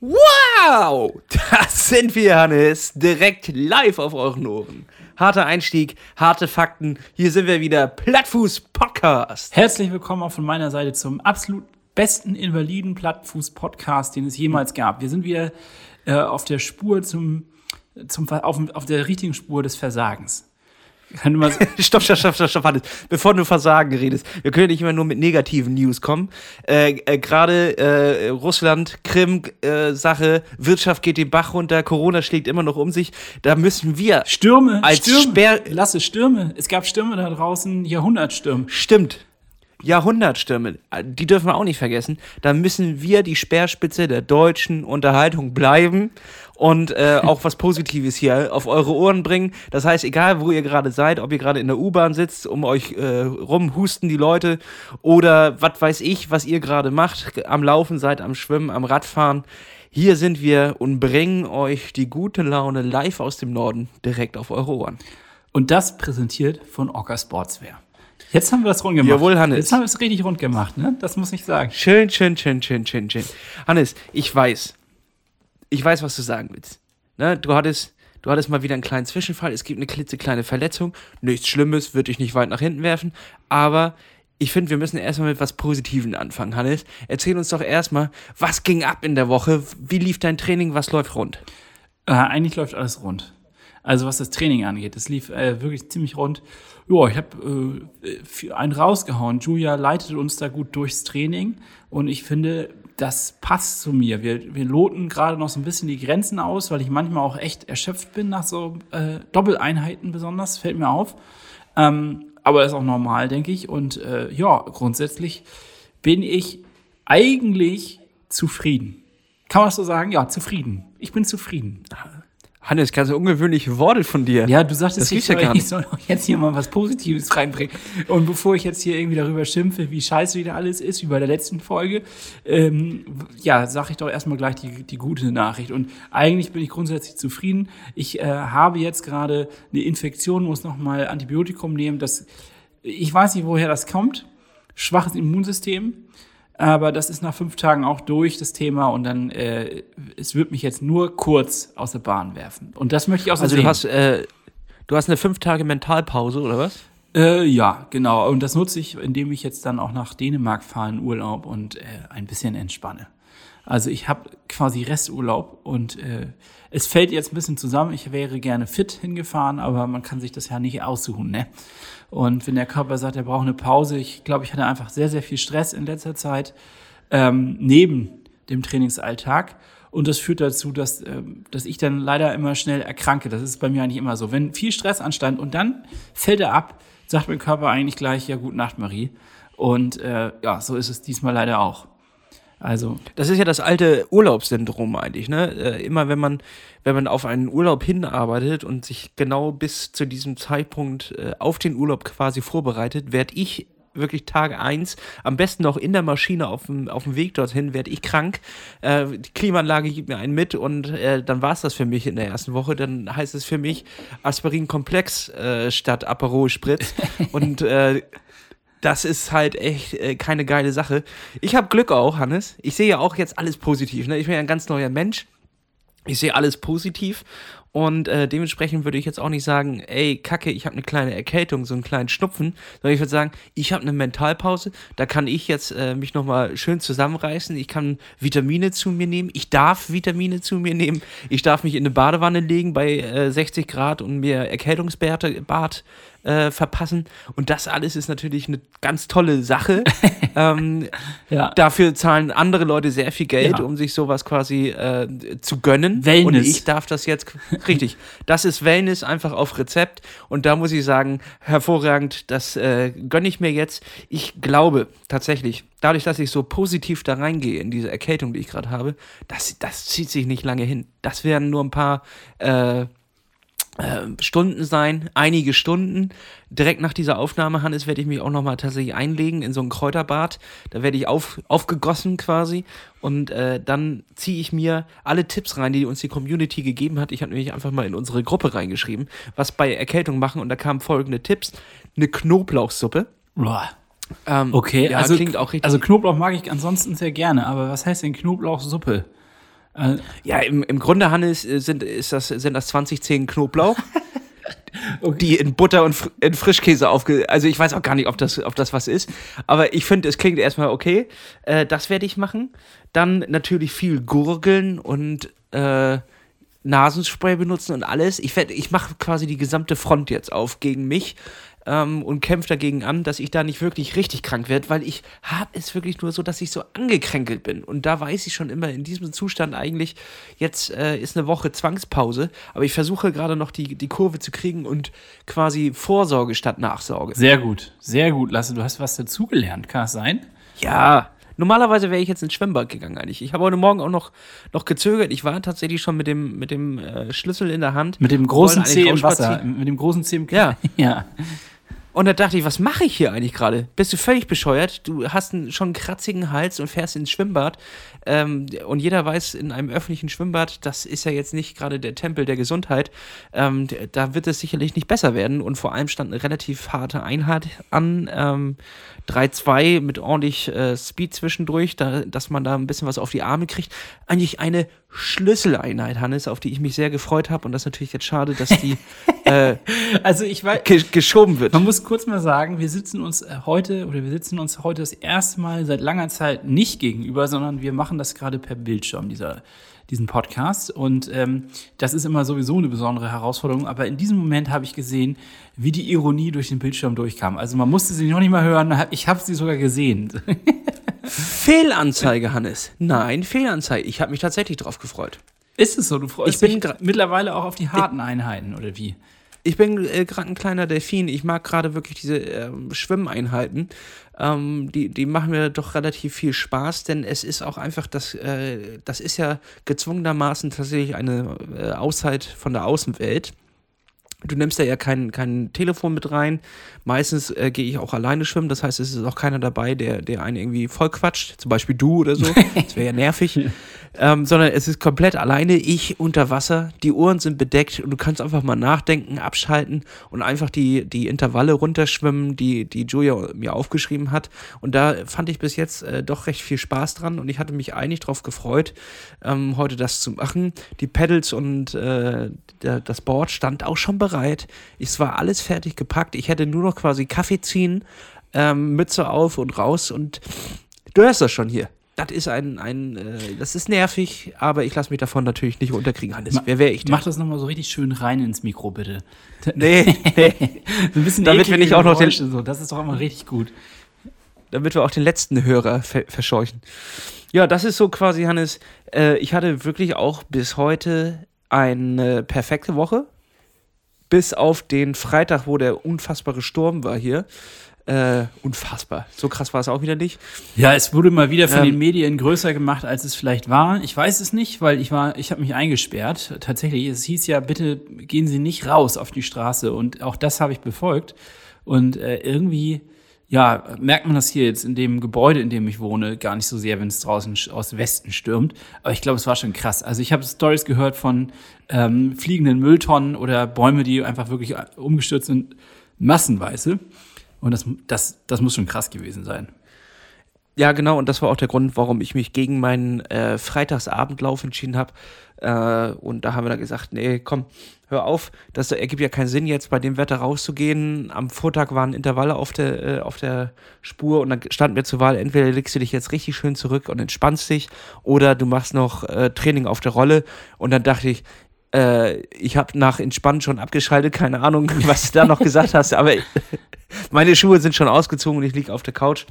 Wow! Das sind wir, Hannes. Direkt live auf euren Ohren. Harter Einstieg, harte Fakten. Hier sind wir wieder. Plattfuß Podcast. Herzlich willkommen auch von meiner Seite zum absolut besten invaliden Plattfuß Podcast, den es jemals gab. Wir sind wieder äh, auf der Spur zum, zum auf, auf der richtigen Spur des Versagens. Kann stopp, stopp, stopp, stopp, stopp, Hannes. Bevor du Versagen redest, wir können nicht immer nur mit negativen News kommen. Äh, äh, Gerade äh, Russland, Krim-Sache, äh, Wirtschaft geht den Bach runter, Corona schlägt immer noch um sich. Da müssen wir Stürme, als Stürme, Sperr lasse Stürme. Es gab Stürme da draußen, Jahrhundertstürme. Stimmt. Jahrhundertstürme, die dürfen wir auch nicht vergessen. Da müssen wir die Speerspitze der deutschen Unterhaltung bleiben und äh, auch was Positives hier auf eure Ohren bringen. Das heißt, egal wo ihr gerade seid, ob ihr gerade in der U-Bahn sitzt, um euch äh, rum husten die Leute oder was weiß ich, was ihr gerade macht, am Laufen seid, am Schwimmen, am Radfahren. Hier sind wir und bringen euch die gute Laune live aus dem Norden direkt auf eure Ohren. Und das präsentiert von Orca Sportswear. Jetzt haben wir das rund gemacht. Jawohl, Hannes. Jetzt haben wir es richtig rund gemacht, ne? Das muss ich sagen. Schön, schön, schön, schön, schön, schön. Hannes, ich weiß, ich weiß, was du sagen willst. Ne? Du hattest, du hattest mal wieder einen kleinen Zwischenfall. Es gibt eine klitzekleine Verletzung. Nichts Schlimmes, würde ich nicht weit nach hinten werfen. Aber ich finde, wir müssen erstmal mit was Positiven anfangen, Hannes. Erzähl uns doch erstmal, was ging ab in der Woche? Wie lief dein Training? Was läuft rund? Äh, eigentlich läuft alles rund. Also was das Training angeht, es lief äh, wirklich ziemlich rund. Ja, ich habe äh, einen rausgehauen. Julia leitet uns da gut durchs Training und ich finde, das passt zu mir. Wir, wir loten gerade noch so ein bisschen die Grenzen aus, weil ich manchmal auch echt erschöpft bin nach so äh, Doppeleinheiten besonders, fällt mir auf. Ähm, aber ist auch normal, denke ich. Und äh, ja, grundsätzlich bin ich eigentlich zufrieden. Kann man das so sagen? Ja, zufrieden. Ich bin zufrieden. Hannes, ganz ungewöhnliche Worte von dir. Ja, du sagtest, ich, soll, ja ich soll jetzt hier mal was Positives reinbringen. Und bevor ich jetzt hier irgendwie darüber schimpfe, wie scheiße wieder alles ist, wie bei der letzten Folge, ähm, ja, sage ich doch erstmal gleich die, die gute Nachricht. Und eigentlich bin ich grundsätzlich zufrieden. Ich äh, habe jetzt gerade eine Infektion, muss nochmal Antibiotikum nehmen. Das, ich weiß nicht, woher das kommt. Schwaches Immunsystem. Aber das ist nach fünf Tagen auch durch, das Thema. Und dann, äh, es wird mich jetzt nur kurz aus der Bahn werfen. Und das möchte ich auch so Also sehen. du hast, äh, du hast eine fünf Tage Mentalpause, oder was? Äh, ja, genau. Und das nutze ich, indem ich jetzt dann auch nach Dänemark fahre in Urlaub und äh, ein bisschen entspanne. Also ich habe quasi Resturlaub und äh, es fällt jetzt ein bisschen zusammen. Ich wäre gerne fit hingefahren, aber man kann sich das ja nicht aussuchen, ne? Und wenn der Körper sagt, er braucht eine Pause, ich glaube, ich hatte einfach sehr, sehr viel Stress in letzter Zeit ähm, neben dem Trainingsalltag. Und das führt dazu, dass, ähm, dass ich dann leider immer schnell erkranke. Das ist bei mir eigentlich immer so. Wenn viel Stress anstand und dann fällt er ab, sagt mein Körper eigentlich gleich, ja, gut Nacht, Marie. Und äh, ja, so ist es diesmal leider auch. Also. Das ist ja das alte Urlaubssyndrom eigentlich, ne? Äh, immer wenn man, wenn man auf einen Urlaub hinarbeitet und sich genau bis zu diesem Zeitpunkt äh, auf den Urlaub quasi vorbereitet, werde ich wirklich Tag eins am besten noch in der Maschine auf dem, auf dem Weg dorthin, werde ich krank. Äh, die Klimaanlage gibt mir einen mit und äh, dann war es das für mich in der ersten Woche. Dann heißt es für mich Aspirin-Komplex äh, statt Aperol Spritz. und äh, das ist halt echt äh, keine geile Sache. Ich habe Glück auch, Hannes. Ich sehe ja auch jetzt alles positiv. Ne? Ich bin ja ein ganz neuer Mensch. Ich sehe alles positiv und äh, dementsprechend würde ich jetzt auch nicht sagen, ey, Kacke, ich habe eine kleine Erkältung, so einen kleinen Schnupfen, sondern ich würde sagen, ich habe eine Mentalpause, da kann ich jetzt äh, mich nochmal schön zusammenreißen, ich kann Vitamine zu mir nehmen, ich darf Vitamine zu mir nehmen, ich darf mich in eine Badewanne legen bei äh, 60 Grad und mir Erkältungsbad äh, verpassen. Und das alles ist natürlich eine ganz tolle Sache. ähm, ja. Dafür zahlen andere Leute sehr viel Geld, ja. um sich sowas quasi äh, zu gönnen. Wellness. Und ich darf das jetzt, richtig, das ist Wellness einfach auf Rezept. Und da muss ich sagen, hervorragend, das äh, gönne ich mir jetzt. Ich glaube tatsächlich, dadurch, dass ich so positiv da reingehe in diese Erkältung, die ich gerade habe, das, das zieht sich nicht lange hin. Das werden nur ein paar äh, Stunden sein, einige Stunden. Direkt nach dieser Aufnahme, Hannes, werde ich mich auch nochmal tatsächlich einlegen in so ein Kräuterbad. Da werde ich auf, aufgegossen quasi. Und äh, dann ziehe ich mir alle Tipps rein, die uns die Community gegeben hat. Ich habe nämlich einfach mal in unsere Gruppe reingeschrieben, was bei Erkältung machen. Und da kamen folgende Tipps. Eine Knoblauchsuppe. Boah. Ähm, okay, ja, also, klingt auch richtig. Also Knoblauch mag ich ansonsten sehr gerne, aber was heißt denn Knoblauchsuppe? Ja, im, im Grunde, Hannes, äh, sind, ist das, sind das 20 Zehen Knoblauch, die in Butter und Fr in Frischkäse aufge... Also ich weiß auch gar nicht, ob das, ob das was ist. Aber ich finde, es klingt erstmal okay. Äh, das werde ich machen. Dann natürlich viel gurgeln und äh, Nasenspray benutzen und alles. Ich, werd- ich mache quasi die gesamte Front jetzt auf gegen mich ähm, und kämpfe dagegen an, dass ich da nicht wirklich richtig krank werde, weil ich habe es wirklich nur so, dass ich so angekränkelt bin. Und da weiß ich schon immer in diesem Zustand eigentlich, jetzt äh, ist eine Woche Zwangspause, aber ich versuche gerade noch die, die Kurve zu kriegen und quasi Vorsorge statt Nachsorge. sehr gut, sehr gut, Lasse. Du hast was dazugelernt, kann das sein? Ja. Normalerweise wäre ich jetzt ins Schwimmbad gegangen eigentlich. Ich habe heute Morgen auch noch, noch gezögert. Ich war tatsächlich schon mit dem, mit dem äh, Schlüssel in der Hand. Mit dem großen Zeh im Wasser. Mit dem großen Zeh im Ja. ja. Und da dachte ich, was mache ich hier eigentlich gerade? Bist du völlig bescheuert? Du hast einen, schon einen kratzigen Hals und fährst ins Schwimmbad. Ähm, und jeder weiß, in einem öffentlichen Schwimmbad, das ist ja jetzt nicht gerade der Tempel der Gesundheit. Ähm, da wird es sicherlich nicht besser werden. Und vor allem stand eine relativ harte Einheit an. Ähm, 3-2 mit ordentlich äh, Speed zwischendurch, da, dass man da ein bisschen was auf die Arme kriegt. Eigentlich eine Schlüsseleinheit, Hannes, auf die ich mich sehr gefreut habe. Und das ist natürlich jetzt schade, dass die äh, Also ich weiß, ge geschoben wird. Man muss kurz mal sagen, wir sitzen uns äh, heute oder wir sitzen uns heute das erste Mal seit langer Zeit nicht gegenüber, sondern wir machen das gerade per Bildschirm, dieser, diesen Podcast. Und ähm, das ist immer sowieso eine besondere Herausforderung. Aber in diesem Moment habe ich gesehen, wie die Ironie durch den Bildschirm durchkam. Also man musste sie noch nicht mal hören, ich habe sie sogar gesehen. Fehlanzeige, Hannes. Nein, Fehlanzeige. Ich habe mich tatsächlich drauf gefreut. Ist es so? Du freust Ich bin dich mittlerweile auch auf die harten Einheiten, oder wie? Ich bin äh, gerade ein kleiner Delfin. Ich mag gerade wirklich diese ähm, Schwimmeinheiten. Ähm, die, die machen mir doch relativ viel Spaß, denn es ist auch einfach das, äh, das ist ja gezwungenermaßen tatsächlich eine äh, Auszeit von der Außenwelt. Du nimmst da ja kein, kein Telefon mit rein. Meistens äh, gehe ich auch alleine schwimmen. Das heißt, es ist auch keiner dabei, der, der einen irgendwie voll quatscht. Zum Beispiel du oder so. Das wäre ja nervig. ähm, sondern es ist komplett alleine. Ich unter Wasser. Die Ohren sind bedeckt und du kannst einfach mal nachdenken, abschalten und einfach die, die Intervalle runterschwimmen, die, die Julia mir aufgeschrieben hat. Und da fand ich bis jetzt äh, doch recht viel Spaß dran und ich hatte mich eigentlich drauf gefreut, ähm, heute das zu machen. Die Pedals und äh, das Board stand auch schon bereit. Es war alles fertig gepackt. Ich hätte nur noch quasi Kaffee ziehen, ähm, Mütze auf und raus und du hörst das schon hier. Das ist ein, ein äh, das ist nervig, aber ich lasse mich davon natürlich nicht unterkriegen, Hannes. Ma- Wer wäre ich denn? Mach das nochmal so richtig schön rein ins Mikro, bitte. Nee, nee, So ein bisschen Damit wir nicht auch noch den- so. Das ist doch immer richtig gut. damit wir auch den letzten Hörer ver verscheuchen. Ja, das ist so quasi, Hannes. Äh, ich hatte wirklich auch bis heute eine perfekte Woche. Bis auf den Freitag, wo der unfassbare Sturm war hier. Äh, unfassbar. So krass war es auch wieder nicht. Ja, es wurde mal wieder von Ähm, den Medien größer gemacht, als es vielleicht war. Ich weiß es nicht, weil ich war, ich habe mich eingesperrt. Tatsächlich, es hieß ja, bitte gehen Sie nicht raus auf die Straße und auch das habe ich befolgt. Und äh, irgendwie, ja, merkt man das hier jetzt in dem Gebäude, in dem ich wohne, gar nicht so sehr, wenn es draußen aus Westen stürmt. Aber ich glaube, es war schon krass. Also ich habe Stories gehört von ähm, fliegenden Mülltonnen oder Bäume, die einfach wirklich umgestürzt sind, massenweise. Und das, das, das muss schon krass gewesen sein. Ja, genau, und das war auch der Grund, warum ich mich gegen meinen äh, Freitagsabendlauf entschieden habe. Äh, und da haben wir dann gesagt, nee, komm, hör auf, das ergibt ja keinen Sinn, jetzt bei dem Wetter rauszugehen. Am Vortag waren Intervalle auf der, äh, auf der Spur und dann stand mir zur Wahl, entweder legst du dich jetzt richtig schön zurück und entspannst dich oder du machst noch äh, Training auf der Rolle. Und dann dachte ich, äh, ich habe nach Entspannen schon abgeschaltet, keine Ahnung, was du da noch gesagt hast, aber meine Schuhe sind schon ausgezogen und ich liege auf der Couch.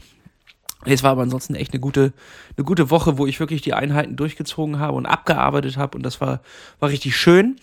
Es war aber ansonsten echt eine gute, eine gute Woche, wo ich wirklich die Einheiten durchgezogen habe und abgearbeitet habe und das war, war richtig schön.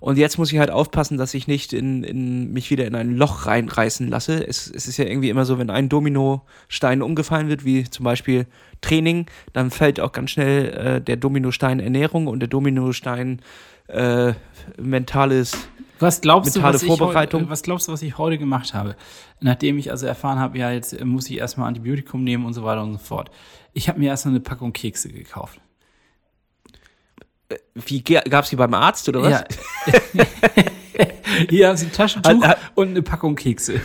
Und jetzt muss ich halt aufpassen, dass ich nicht in, in mich wieder in ein Loch reinreißen lasse. Es, es ist ja irgendwie immer so, wenn ein Dominostein umgefallen wird, wie zum Beispiel Training, dann fällt auch ganz schnell äh, der Dominostein Ernährung und der Dominostein äh, mentales Was glaubst du, Mentale was ich, was glaubst du, was ich heute gemacht habe? Nachdem ich also erfahren habe, ja, jetzt äh, muss ich erstmal Antibiotikum nehmen und so weiter und so fort. Ich habe mir erstmal eine Packung Kekse gekauft. Wie gab's die beim Arzt oder was? Ja. Hier haben Sie ein Taschentuch Hat- hat- und eine Packung Kekse.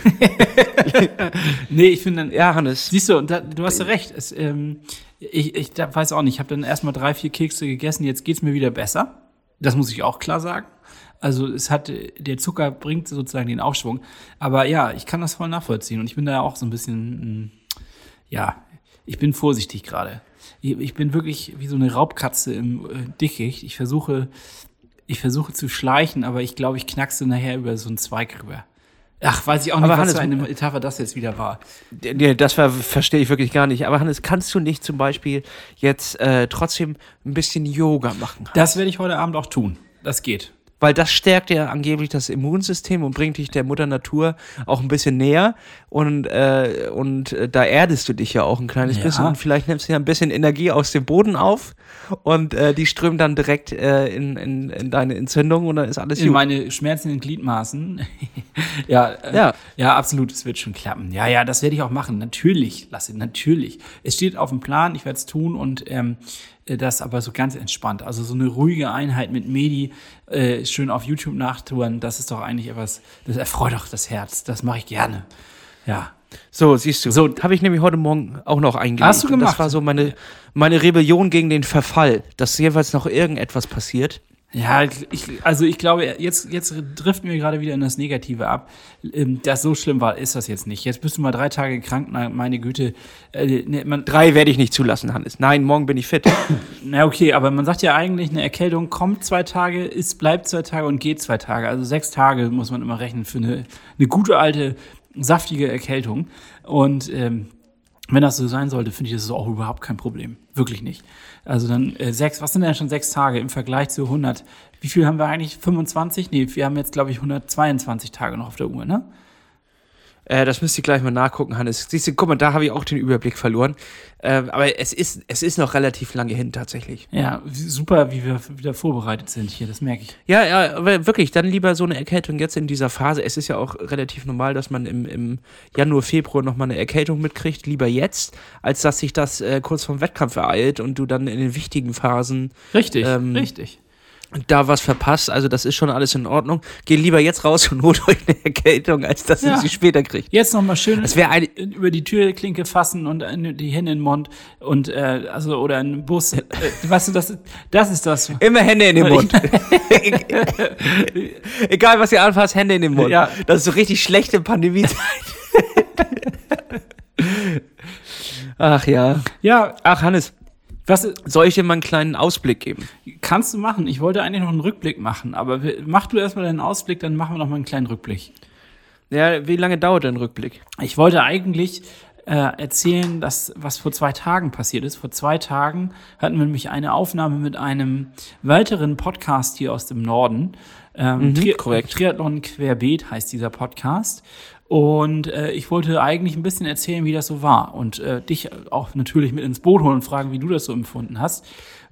nee, ich finde dann, Ja, Hannes. Siehst du, und da, du hast ja recht. Es, ähm, ich ich da weiß auch nicht, ich habe dann erstmal drei, vier Kekse gegessen, jetzt geht's mir wieder besser. Das muss ich auch klar sagen. Also es hat, der Zucker bringt sozusagen den Aufschwung. Aber ja, ich kann das voll nachvollziehen. Und ich bin da auch so ein bisschen, mh, ja, ich bin vorsichtig gerade. Ich, bin wirklich wie so eine Raubkatze im äh, Dickicht. Ich versuche, ich versuche zu schleichen, aber ich glaube, ich knackse nachher über so einen Zweig rüber. Ach, weiß ich auch nicht, Aber was Hannes, für eine Metapher das jetzt wieder war. Nee, das ver verstehe ich wirklich gar nicht. Aber Hannes, kannst du nicht zum Beispiel jetzt äh, trotzdem ein bisschen Yoga machen? Das werde ich heute Abend auch tun. Das geht. Weil das stärkt ja angeblich das Immunsystem und bringt dich der Mutter Natur auch ein bisschen näher. Und, äh, und äh, da erdest du dich ja auch ein kleines Ja. bisschen. Und vielleicht nimmst du ja ein bisschen Energie aus dem Boden auf. Und äh, die strömt dann direkt äh, in, in, in deine Entzündung und dann ist alles In gut. meine schmerzenden Gliedmaßen. ja, äh, Ja. ja, absolut. Es wird schon klappen. Ja, ja, das werde ich auch machen. Natürlich, Lasse, natürlich. Es steht auf dem Plan, ich werde es tun und ähm, äh, das aber so ganz entspannt. Also so eine ruhige Einheit mit Medi, äh, schön auf YouTube nachtouren, das ist doch eigentlich etwas, das erfreut doch das Herz. Das mache ich gerne. Ja. So, siehst du. So. habe ich nämlich heute Morgen auch noch eingelegt. Hast du Und gemacht? Das war so meine, meine Rebellion gegen den Verfall, dass jeweils noch irgendetwas passiert. Ja, ich, also ich glaube, jetzt, jetzt driften wir gerade wieder in das Negative ab. Ähm, Das so schlimm war, ist das jetzt nicht. Jetzt bist du mal drei Tage krank, na, meine Güte. Äh, ne, man, Drei werde ich nicht zulassen, Hannes. Nein, morgen bin ich fit. na okay, aber man sagt ja eigentlich, eine Erkältung kommt zwei Tage, ist, bleibt zwei Tage und geht zwei Tage. Also sechs Tage muss man immer rechnen für eine, eine gute alte, saftige Erkältung. Und ähm, wenn das so sein sollte, finde ich, das ist auch überhaupt kein Problem. Wirklich nicht. Also dann äh, sechs, was sind denn schon sechs Tage im Vergleich zu 100? Wie viel haben wir eigentlich? 25? Nee, wir haben jetzt, glaube ich, 122 Tage noch auf der Uhr, ne? Äh, das müsst ihr gleich mal nachgucken, Hannes. Siehst du, guck mal, da habe ich auch den Überblick verloren. Ähm, aber es ist, es ist noch relativ lange hin, tatsächlich. Ja, super, wie wir wieder vorbereitet sind hier, das merke ich. Ja, ja, aber wirklich, dann lieber so eine Erkältung jetzt in dieser Phase. Es ist ja auch relativ normal, dass man im, im Januar, Februar nochmal eine Erkältung mitkriegt. Lieber jetzt, als dass sich das äh, kurz vorm Wettkampf ereilt und du dann in den wichtigen Phasen Richtig, Ähm, richtig. Da was verpasst. Also das ist schon alles in Ordnung. Geh lieber jetzt raus und holt euch eine Erkältung, als dass Ja. ihr sie später kriegt. Jetzt noch mal schön Das wäre eine, über die Türklinke fassen und äh, die Hände in den Mund und äh, also oder einen Bus. Äh, weißt du, das, das ist das. Immer Hände in den Mund. Egal, was ihr anfasst, Hände in den Mund. Ja. Das ist so richtig schlechte Pandemiezeit. Ach ja. Ja, Ach, Hannes, was soll ich dir mal einen kleinen Ausblick geben? kannst du machen? Ich wollte eigentlich noch einen Rückblick machen, aber mach du erstmal deinen Ausblick, dann machen wir noch mal einen kleinen Rückblick. Ja, wie lange dauert dein Rückblick? Ich wollte eigentlich äh, erzählen, dass was vor zwei Tagen passiert ist. Vor zwei Tagen hatten wir nämlich eine Aufnahme mit einem weiteren Podcast hier aus dem Norden. Ähm, Tri korrekt. Triathlon Querbeet heißt dieser Podcast. Und äh, ich wollte eigentlich ein bisschen erzählen, wie das so war. Und äh, dich auch natürlich mit ins Boot holen und fragen, wie du das so empfunden hast.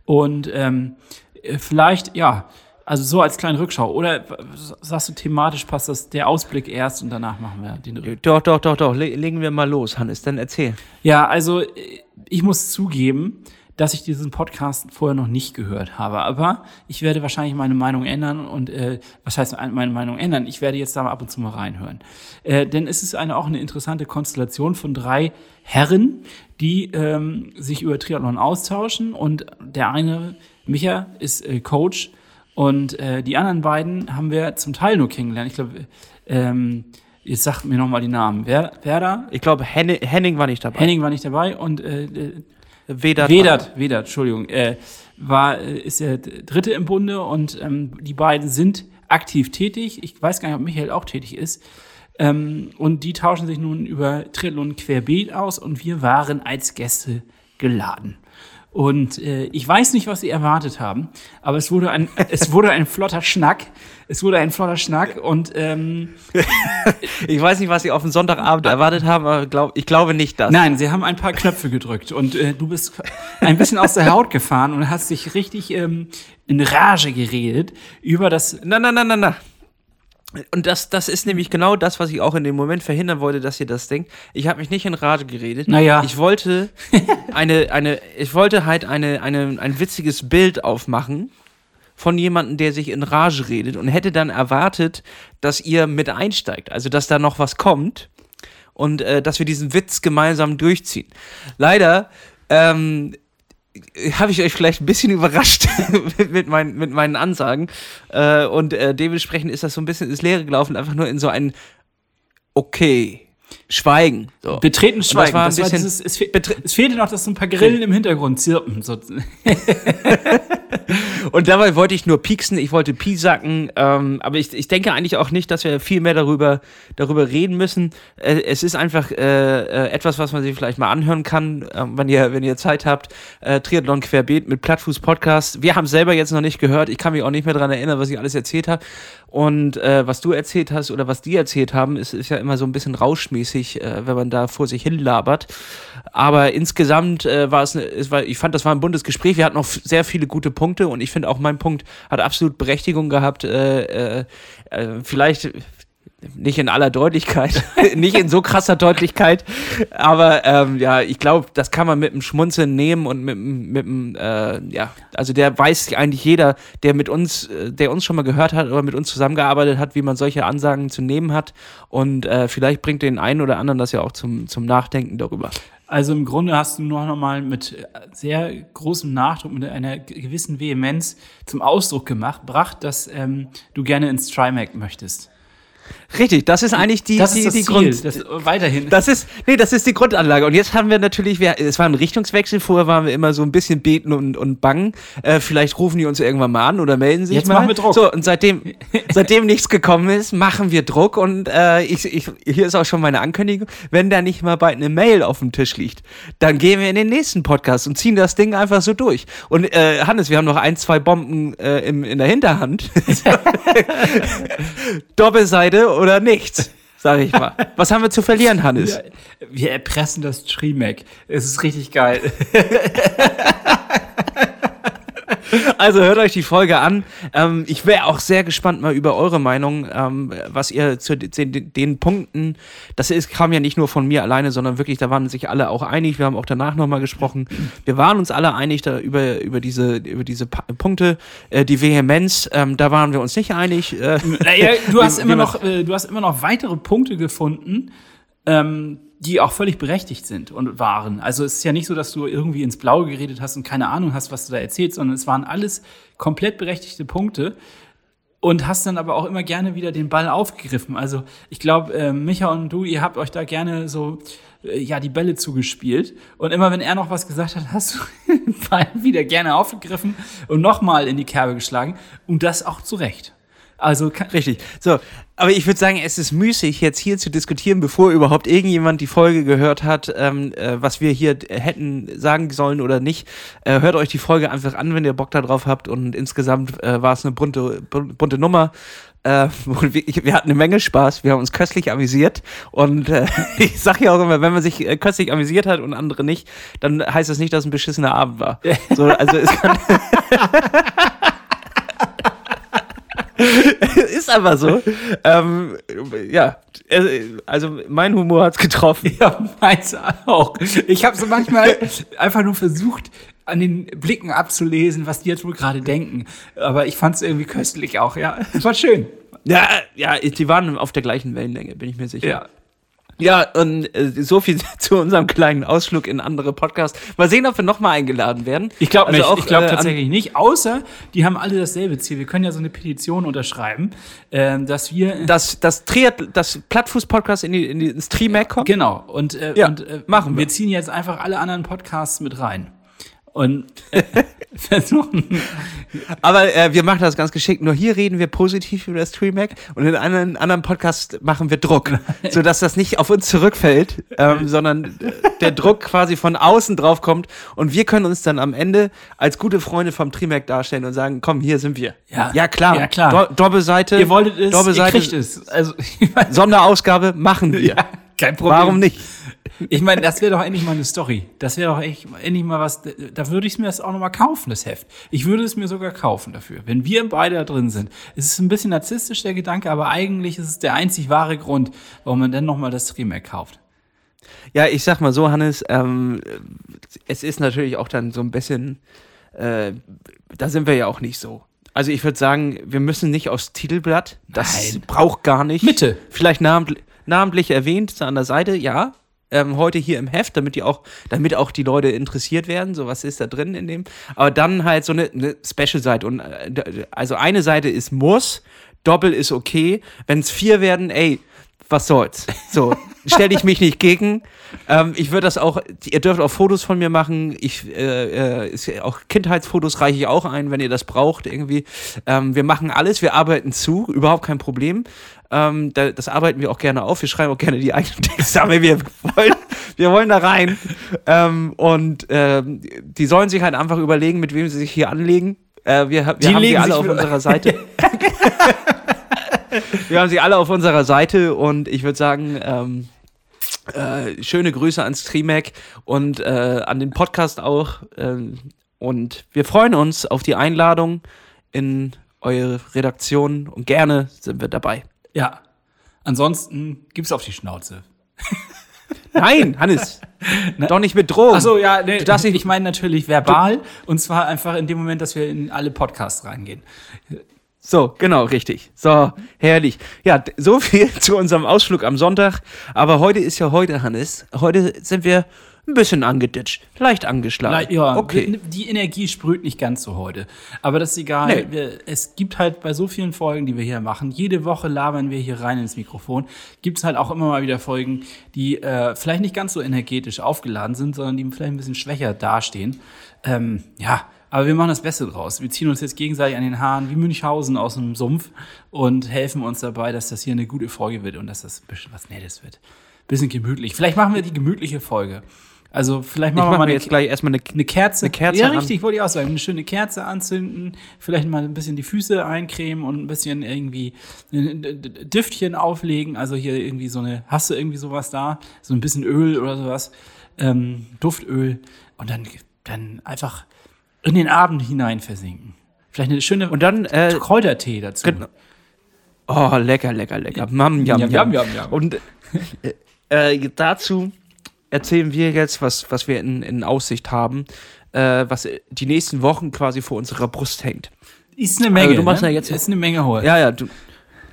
Und ähm, äh, vielleicht, ja, also so als kleine Rückschau. Oder sagst du, thematisch passt das der Ausblick erst und danach machen wir den Rückblick? Doch, doch, doch, doch. Le legen wir mal los, Hannes. Dann erzähl. Ja, also äh, ich muss zugeben, dass ich diesen Podcast vorher noch nicht gehört habe. Aber ich werde wahrscheinlich meine Meinung ändern und äh, was heißt meine Meinung ändern? Ich werde jetzt da mal ab und zu mal reinhören. Äh, denn es ist eine, auch eine interessante Konstellation von drei Herren, die ähm, sich über Triathlon austauschen. Und der eine, Micha, ist äh, Coach und äh, die anderen beiden haben wir zum Teil nur kennengelernt. Ich glaube, ähm, jetzt sagt mir nochmal die Namen. Wer, Werder, Ich glaube, Henning, Henning war nicht dabei. Henning war nicht dabei und äh, äh, Vedat. Vedat, Vedat, Entschuldigung, äh, war, äh, ist der Dritte im Bunde und ähm, die beiden sind aktiv tätig. Ich weiß gar nicht, ob Michael auch tätig ist. Ähm, und die tauschen sich nun über Triathlon querbeet aus und wir waren als Gäste geladen. Und äh, ich weiß nicht, was sie erwartet haben, aber es wurde ein, es wurde ein flotter Schnack. Es wurde ein flotter Schnack und ähm, Ich weiß nicht, was sie auf den Sonntagabend erwartet haben, aber glaub, ich glaube nicht das. Nein, sie haben ein paar Knöpfe gedrückt und äh, du bist ein bisschen aus der Haut gefahren und hast dich richtig ähm, in Rage geredet über das. Na, na, na, na, na. Und das, das ist nämlich genau das, was ich auch in dem Moment verhindern wollte, dass ihr das denkt. Ich habe mich nicht in Rage geredet. Naja. Ich wollte eine, eine, ich wollte halt eine, eine, ein witziges Bild aufmachen von jemandem, der sich in Rage redet und hätte dann erwartet, dass ihr mit einsteigt, also dass da noch was kommt und äh, dass wir diesen Witz gemeinsam durchziehen. Leider ähm, habe ich euch vielleicht ein bisschen überrascht mit, mit, mein, mit meinen Ansagen äh, und äh, dementsprechend ist das so ein bisschen ins Leere gelaufen, einfach nur in so ein Okay. Schweigen. So. Betreten Schweigen. das war ein Das war bisschen- dieses, es, fe es fehlte noch, dass so ein paar Grillen im Hintergrund zirpen. So. Und dabei wollte ich nur pieksen, ich wollte piesacken, ähm, aber ich, ich denke eigentlich auch nicht, dass wir viel mehr darüber, darüber reden müssen. Äh, es ist einfach äh, äh, etwas, was man sich vielleicht mal anhören kann, äh, wenn, ihr, wenn ihr Zeit habt. Äh, Triathlon querbeet mit Plattfuß Podcast. Wir haben es selber jetzt noch nicht gehört. Ich kann mich auch nicht mehr daran erinnern, was ich alles erzählt habe. Und äh, was du erzählt hast oder was die erzählt haben, ist, ist ja immer so ein bisschen rauschmäßig, äh, wenn man da vor sich hin labert. Aber insgesamt äh, war es, ne- es war, ich fand, das war ein buntes Gespräch. Wir hatten f- sehr viele gute Punkte und ich finde auch mein Punkt hat absolut Berechtigung gehabt. Äh, vielleicht nicht in aller Deutlichkeit, nicht in so krasser Deutlichkeit, aber ähm, ja, ich glaube, das kann man mit dem Schmunzeln nehmen und mit, mit äh, ja, also der weiß eigentlich jeder, der mit uns, äh, der uns schon mal gehört hat oder mit uns zusammengearbeitet hat, wie man solche Ansagen zu nehmen hat und äh, vielleicht bringt den einen oder anderen das ja auch zum, zum Nachdenken darüber. Also im Grunde hast du noch mal mit äh, sehr großem Nachdruck, mit einer ge- gewissen Vehemenz zum Ausdruck gemacht, gebracht, dass ähm, du gerne ins Trimac möchtest. Richtig, das ist eigentlich die, Das die, ist das die Ziel. Grund. Das, weiterhin. Das ist, nee, das ist die Grundanlage. Und jetzt haben wir natürlich, wir, es war ein Richtungswechsel. Vorher waren wir immer so ein bisschen beten und, und bangen. Äh, vielleicht rufen die uns irgendwann mal an oder melden sich Jetzt mal. machen wir Druck. So, und seitdem, seitdem nichts gekommen ist, machen wir Druck. Und äh, ich, ich, hier ist auch schon meine Ankündigung. Wenn da nicht mal bald eine Mail auf dem Tisch liegt, dann gehen wir in den nächsten Podcast und ziehen das Ding einfach so durch. Und äh, Hannes, wir haben noch ein, zwei Bomben äh, im, in der Hinterhand. Doppelseite oder nichts, sage ich mal. Was haben wir zu verlieren, Hannes? Wir erpressen das Trimac. Es ist richtig geil. Also hört euch die Folge an. Ähm, ich wäre auch sehr gespannt mal über eure Meinung, ähm, was ihr zu den, den, Punkten, das ist, kam ja nicht nur von mir alleine, sondern wirklich, da waren sich alle auch einig. Wir haben auch danach nochmal gesprochen. Wir waren uns alle einig da über, über diese, über diese pa Punkte. Äh, die Vehemenz, ähm, da waren wir uns nicht einig. Äh, Naja, du hast immer noch, äh, du hast immer noch weitere Punkte gefunden, ähm, die auch völlig berechtigt sind und waren. Also es ist ja nicht so, dass du irgendwie ins Blaue geredet hast und keine Ahnung hast, was du da erzählst, sondern es waren alles komplett berechtigte Punkte und hast dann aber auch immer gerne wieder den Ball aufgegriffen. Also ich glaube, äh, Micha und du, ihr habt euch da gerne so äh, ja die Bälle zugespielt und immer wenn er noch was gesagt hat, hast du den Ball wieder gerne aufgegriffen und nochmal in die Kerbe geschlagen und das auch zu Recht. Also Richtig. So, aber ich würde sagen, es ist müßig, jetzt hier zu diskutieren, bevor überhaupt irgendjemand die Folge gehört hat, ähm, äh, was wir hier hätten sagen sollen oder nicht. Äh, hört euch die Folge einfach an, wenn ihr Bock darauf habt. Und insgesamt äh, war es eine bunte, bun- bunte Nummer. Äh, wir hatten eine Menge Spaß, wir haben uns köstlich amüsiert. Und äh, ich sage ja auch immer, wenn man sich äh, köstlich amüsiert hat und andere nicht, dann heißt das nicht, dass es ein beschissener Abend war. So, also es kann. ist aber so. Ähm, ja, äh, also mein Humor hat's getroffen. Ja, meins auch. Ich habe so manchmal einfach nur versucht, an den Blicken abzulesen, was die jetzt wohl gerade denken. Aber ich fand es irgendwie köstlich auch, ja. War schön. Ja, ja, die waren auf der gleichen Wellenlänge, bin ich mir sicher. Ja. Ja, und äh, so viel zu unserem kleinen Ausflug in andere Podcasts. Mal sehen, ob wir nochmal eingeladen werden. Ich glaube Also nicht. auch, ich glaube äh, tatsächlich nicht. Außer, die haben alle dasselbe Ziel. Wir können ja so eine Petition unterschreiben, ähm, dass wir. dass das Triath das Plattfuß-Podcast in die, in die, ins Trimac kommt. Genau. Und, äh, Ja, und äh, machen wir. wir ziehen jetzt einfach alle anderen Podcasts mit rein. Und äh, versuchen. Aber äh, wir machen das ganz geschickt. Nur hier reden wir positiv über das Trimac und in einem anderen Podcast machen wir Druck, sodass das nicht auf uns zurückfällt, ähm, sondern äh, der Druck quasi von außen drauf kommt und wir können uns dann am Ende als gute Freunde vom Trimac darstellen und sagen, komm, hier sind wir. Ja. ja klar. Ja, klar. Do Doppelseite. Ihr wolltet es, ihr kriegt es. Also, Sonderausgabe machen wir. ja, kein Problem. Warum nicht? Ich meine, das wäre doch endlich mal eine Story. Das wäre doch echt, endlich mal was. Da, würde ich mir das auch nochmal kaufen, das Heft. Ich würde es mir sogar kaufen dafür, wenn wir beide da drin sind. Es ist ein bisschen narzisstisch, der Gedanke, aber eigentlich ist es der einzig wahre Grund, warum man dann nochmal das Remake kauft. Ja, ich sag mal so, Hannes, ähm, es ist natürlich auch dann so ein bisschen, äh, da sind wir ja auch nicht so. Also ich würde sagen, wir müssen nicht aufs Titelblatt. Das Nein. braucht gar nicht. Mitte. Vielleicht namentlich, namentlich erwähnt an der Seite, ja. Ähm, heute hier im Heft, damit die auch, damit auch die Leute interessiert werden. So, was ist da drin in dem? Aber dann halt so eine, eine Special-Seite. Und äh, also eine Seite ist muss, Doppel ist okay. Wenn es vier werden, ey, was soll's? So, stelle ich mich nicht gegen. Ähm, ich würde das auch, ihr dürft auch Fotos von mir machen. Ich, äh, äh, auch Kindheitsfotos reiche ich auch ein, wenn ihr das braucht irgendwie. Ähm, wir machen alles, wir arbeiten zu, überhaupt kein Problem. Ähm, da, das arbeiten wir auch gerne auf. Wir schreiben auch gerne die eigenen Texte, aber wir wollen, wir wollen da rein. Ähm, und ähm, die sollen sich halt einfach überlegen, mit wem sie sich hier anlegen. Äh, wir, wir Die haben sie legen alle auf unserer Seite. Wir haben sie alle auf unserer Seite und ich würde sagen, ähm, äh, schöne Grüße ans Trimac und äh, an den Podcast auch. Ähm, und wir freuen uns auf die Einladung in eure Redaktion und gerne sind wir dabei. Ja. Ansonsten gibt's auf die Schnauze. Nein, Hannes, doch nicht mit Drogen. Achso, ja, nee, Du darfst nicht- ich meine natürlich verbal und zwar einfach in dem Moment, dass wir in alle Podcasts reingehen. So, genau, richtig. So, herrlich. Ja, so viel zu unserem Ausflug am Sonntag. Aber heute ist ja heute, Hannes. Heute sind wir ein bisschen angeditscht, leicht angeschlagen. Ja, okay. die Energie sprüht nicht ganz so heute. Aber das ist egal. Nee. Wir, es gibt halt bei so vielen Folgen, die wir hier machen, jede Woche labern wir hier rein ins Mikrofon, gibt es halt auch immer mal wieder Folgen, die äh, vielleicht nicht ganz so energetisch aufgeladen sind, sondern die vielleicht ein bisschen schwächer dastehen. Ähm, ja, aber wir machen das Beste draus. Wir ziehen uns jetzt gegenseitig an den Haaren wie Münchhausen aus dem Sumpf und helfen uns dabei, dass das hier eine gute Folge wird und dass das ein bisschen was Nettes wird. Bisschen gemütlich. Vielleicht machen wir die gemütliche Folge. Also vielleicht Ich machen wir mache mal jetzt gleich erstmal eine eine Kerze. Eine Kerze ja, richtig, wollte ich auch sagen. Eine schöne Kerze anzünden, vielleicht mal ein bisschen die Füße eincremen und ein bisschen irgendwie ein Düftchen auflegen. Also hier irgendwie so eine, hast du irgendwie sowas da? So ein bisschen Öl oder sowas. Ähm, Duftöl. Und dann, dann einfach in den Abend hinein versinken. Vielleicht eine schöne Und dann, äh, Kräutertee dazu. Genau. Oh, lecker, lecker, lecker. Mam, yam, Yam, yam. yam. Und äh, äh, dazu erzählen wir jetzt, was, was wir in, in Aussicht haben, äh, was die nächsten Wochen quasi vor unserer Brust hängt. Ist eine Menge. Also du machst ne? ja jetzt- ist eine Menge hoch. Ja, ja, du,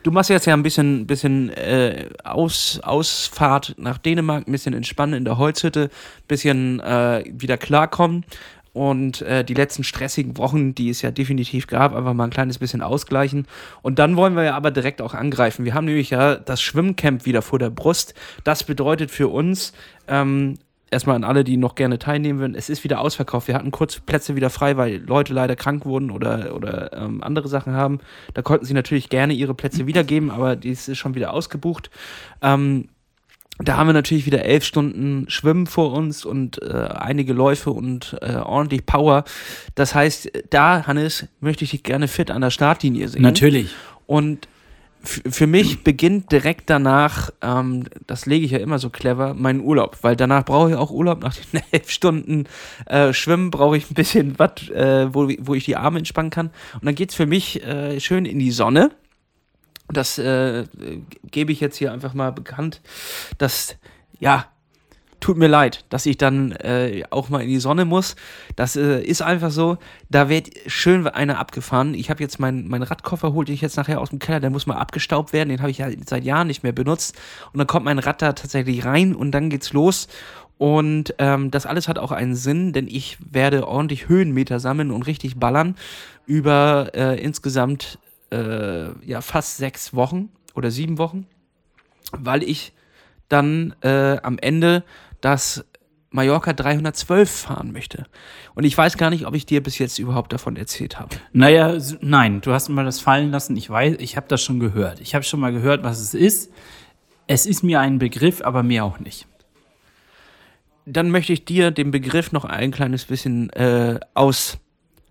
du machst jetzt ja ein bisschen, bisschen äh, Aus, Ausfahrt nach Dänemark, ein bisschen entspannen in der Holzhütte, bisschen äh, wieder klarkommen. Und äh, die letzten stressigen Wochen, die es ja definitiv gab, einfach mal ein kleines bisschen ausgleichen. Und dann wollen wir ja aber direkt auch angreifen. Wir haben nämlich ja das Schwimmcamp wieder vor der Brust. Das bedeutet für uns, ähm, erstmal an alle, die noch gerne teilnehmen würden, es ist wieder ausverkauft. Wir hatten kurz Plätze wieder frei, weil Leute leider krank wurden oder, oder ähm, andere Sachen haben. Da konnten sie natürlich gerne ihre Plätze wiedergeben, aber dies ist schon wieder ausgebucht. Ähm, da haben wir natürlich wieder elf Stunden Schwimmen vor uns und äh, einige Läufe und äh, ordentlich Power. Das heißt, da, Hannes, möchte ich dich gerne fit an der Startlinie sehen. Natürlich. Und für mich beginnt direkt danach, ähm, das lege ich ja immer so clever, mein Urlaub. Weil danach brauche ich auch Urlaub. Nach den elf Stunden äh, Schwimmen brauche ich ein bisschen was, äh, wo, wo ich die Arme entspannen kann. Und dann geht's für mich äh, schön in die Sonne. Das äh, gebe ich jetzt hier einfach mal bekannt. Das, ja, tut mir leid, dass ich dann äh, auch mal in die Sonne muss. Das äh, ist einfach so. Da wird schön einer abgefahren. Ich habe jetzt meinen mein Radkoffer, holte ich jetzt nachher aus dem Keller, der muss mal abgestaubt werden. Den habe ich ja seit Jahren nicht mehr benutzt. Und dann kommt mein Rad da tatsächlich rein und dann geht's los. Und ähm, das alles hat auch einen Sinn, denn ich werde ordentlich Höhenmeter sammeln und richtig ballern über äh, insgesamt äh, ja fast sechs Wochen oder sieben Wochen, weil ich dann äh, am Ende das Mallorca 312 fahren möchte. Und ich weiß gar nicht, ob ich dir bis jetzt überhaupt davon erzählt habe. Naja, nein, du hast mal das fallen lassen. Ich weiß, ich habe das schon gehört. Ich habe schon mal gehört, was es ist. Es ist mir ein Begriff, aber mehr auch nicht. Dann möchte ich dir den Begriff noch ein kleines bisschen äh, aus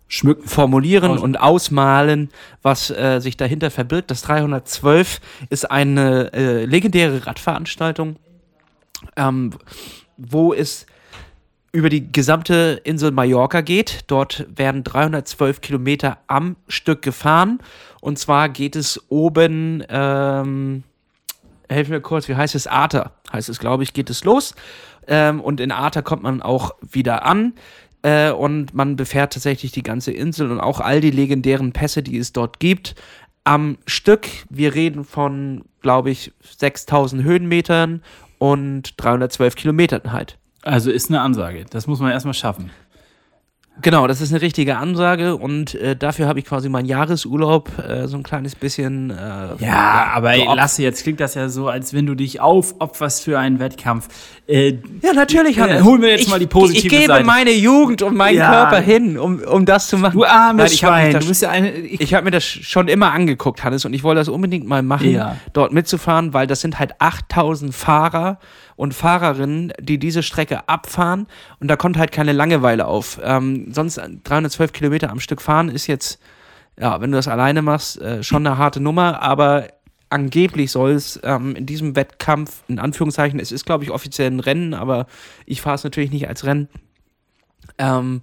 Schmücken. formulieren Aus- und ausmalen, was äh, sich dahinter verbirgt. Das 312 ist eine äh, legendäre Radveranstaltung, ähm, wo es über die gesamte Insel Mallorca geht. Dort werden 312 Kilometer am Stück gefahren. Und zwar geht es oben, ähm, helf mir kurz, wie heißt es? Arter heißt es, glaube ich, geht es los. Ähm, und in Arter kommt man auch wieder an. Äh, und man befährt tatsächlich die ganze Insel und auch all die legendären Pässe, die es dort gibt, am Stück. Wir reden von, glaube ich, 6000 Höhenmetern und 312 Kilometern halt. Also ist eine Ansage. Das muss man erstmal schaffen. Genau, das ist eine richtige Ansage und äh, dafür habe ich quasi meinen Jahresurlaub äh, so ein kleines bisschen. Äh, ja, aber ey, Lasse, jetzt klingt das ja so, als wenn du dich aufopferst für einen Wettkampf. Äh, ja, natürlich, Hannes. Äh, holen wir jetzt ich, mal die positive Ich, ich gebe Seite. meine Jugend und meinen ja. Körper hin, um, um das zu machen. Du armes Nein, Schwein. Das, du bist ja eine, ich ich habe mir das schon immer angeguckt, Hannes, und ich wollte das unbedingt mal machen, ja. dort mitzufahren, weil das sind halt 8000 Fahrer und Fahrerinnen, die diese Strecke abfahren. Und da kommt halt keine Langeweile auf. Ähm, sonst 312 Kilometer am Stück fahren ist jetzt, ja, wenn du das alleine machst, äh, schon eine harte Nummer, aber angeblich soll es ähm, in diesem Wettkampf, in Anführungszeichen, es ist glaube ich offiziell ein Rennen, aber ich fahre es natürlich nicht als Rennen, ähm,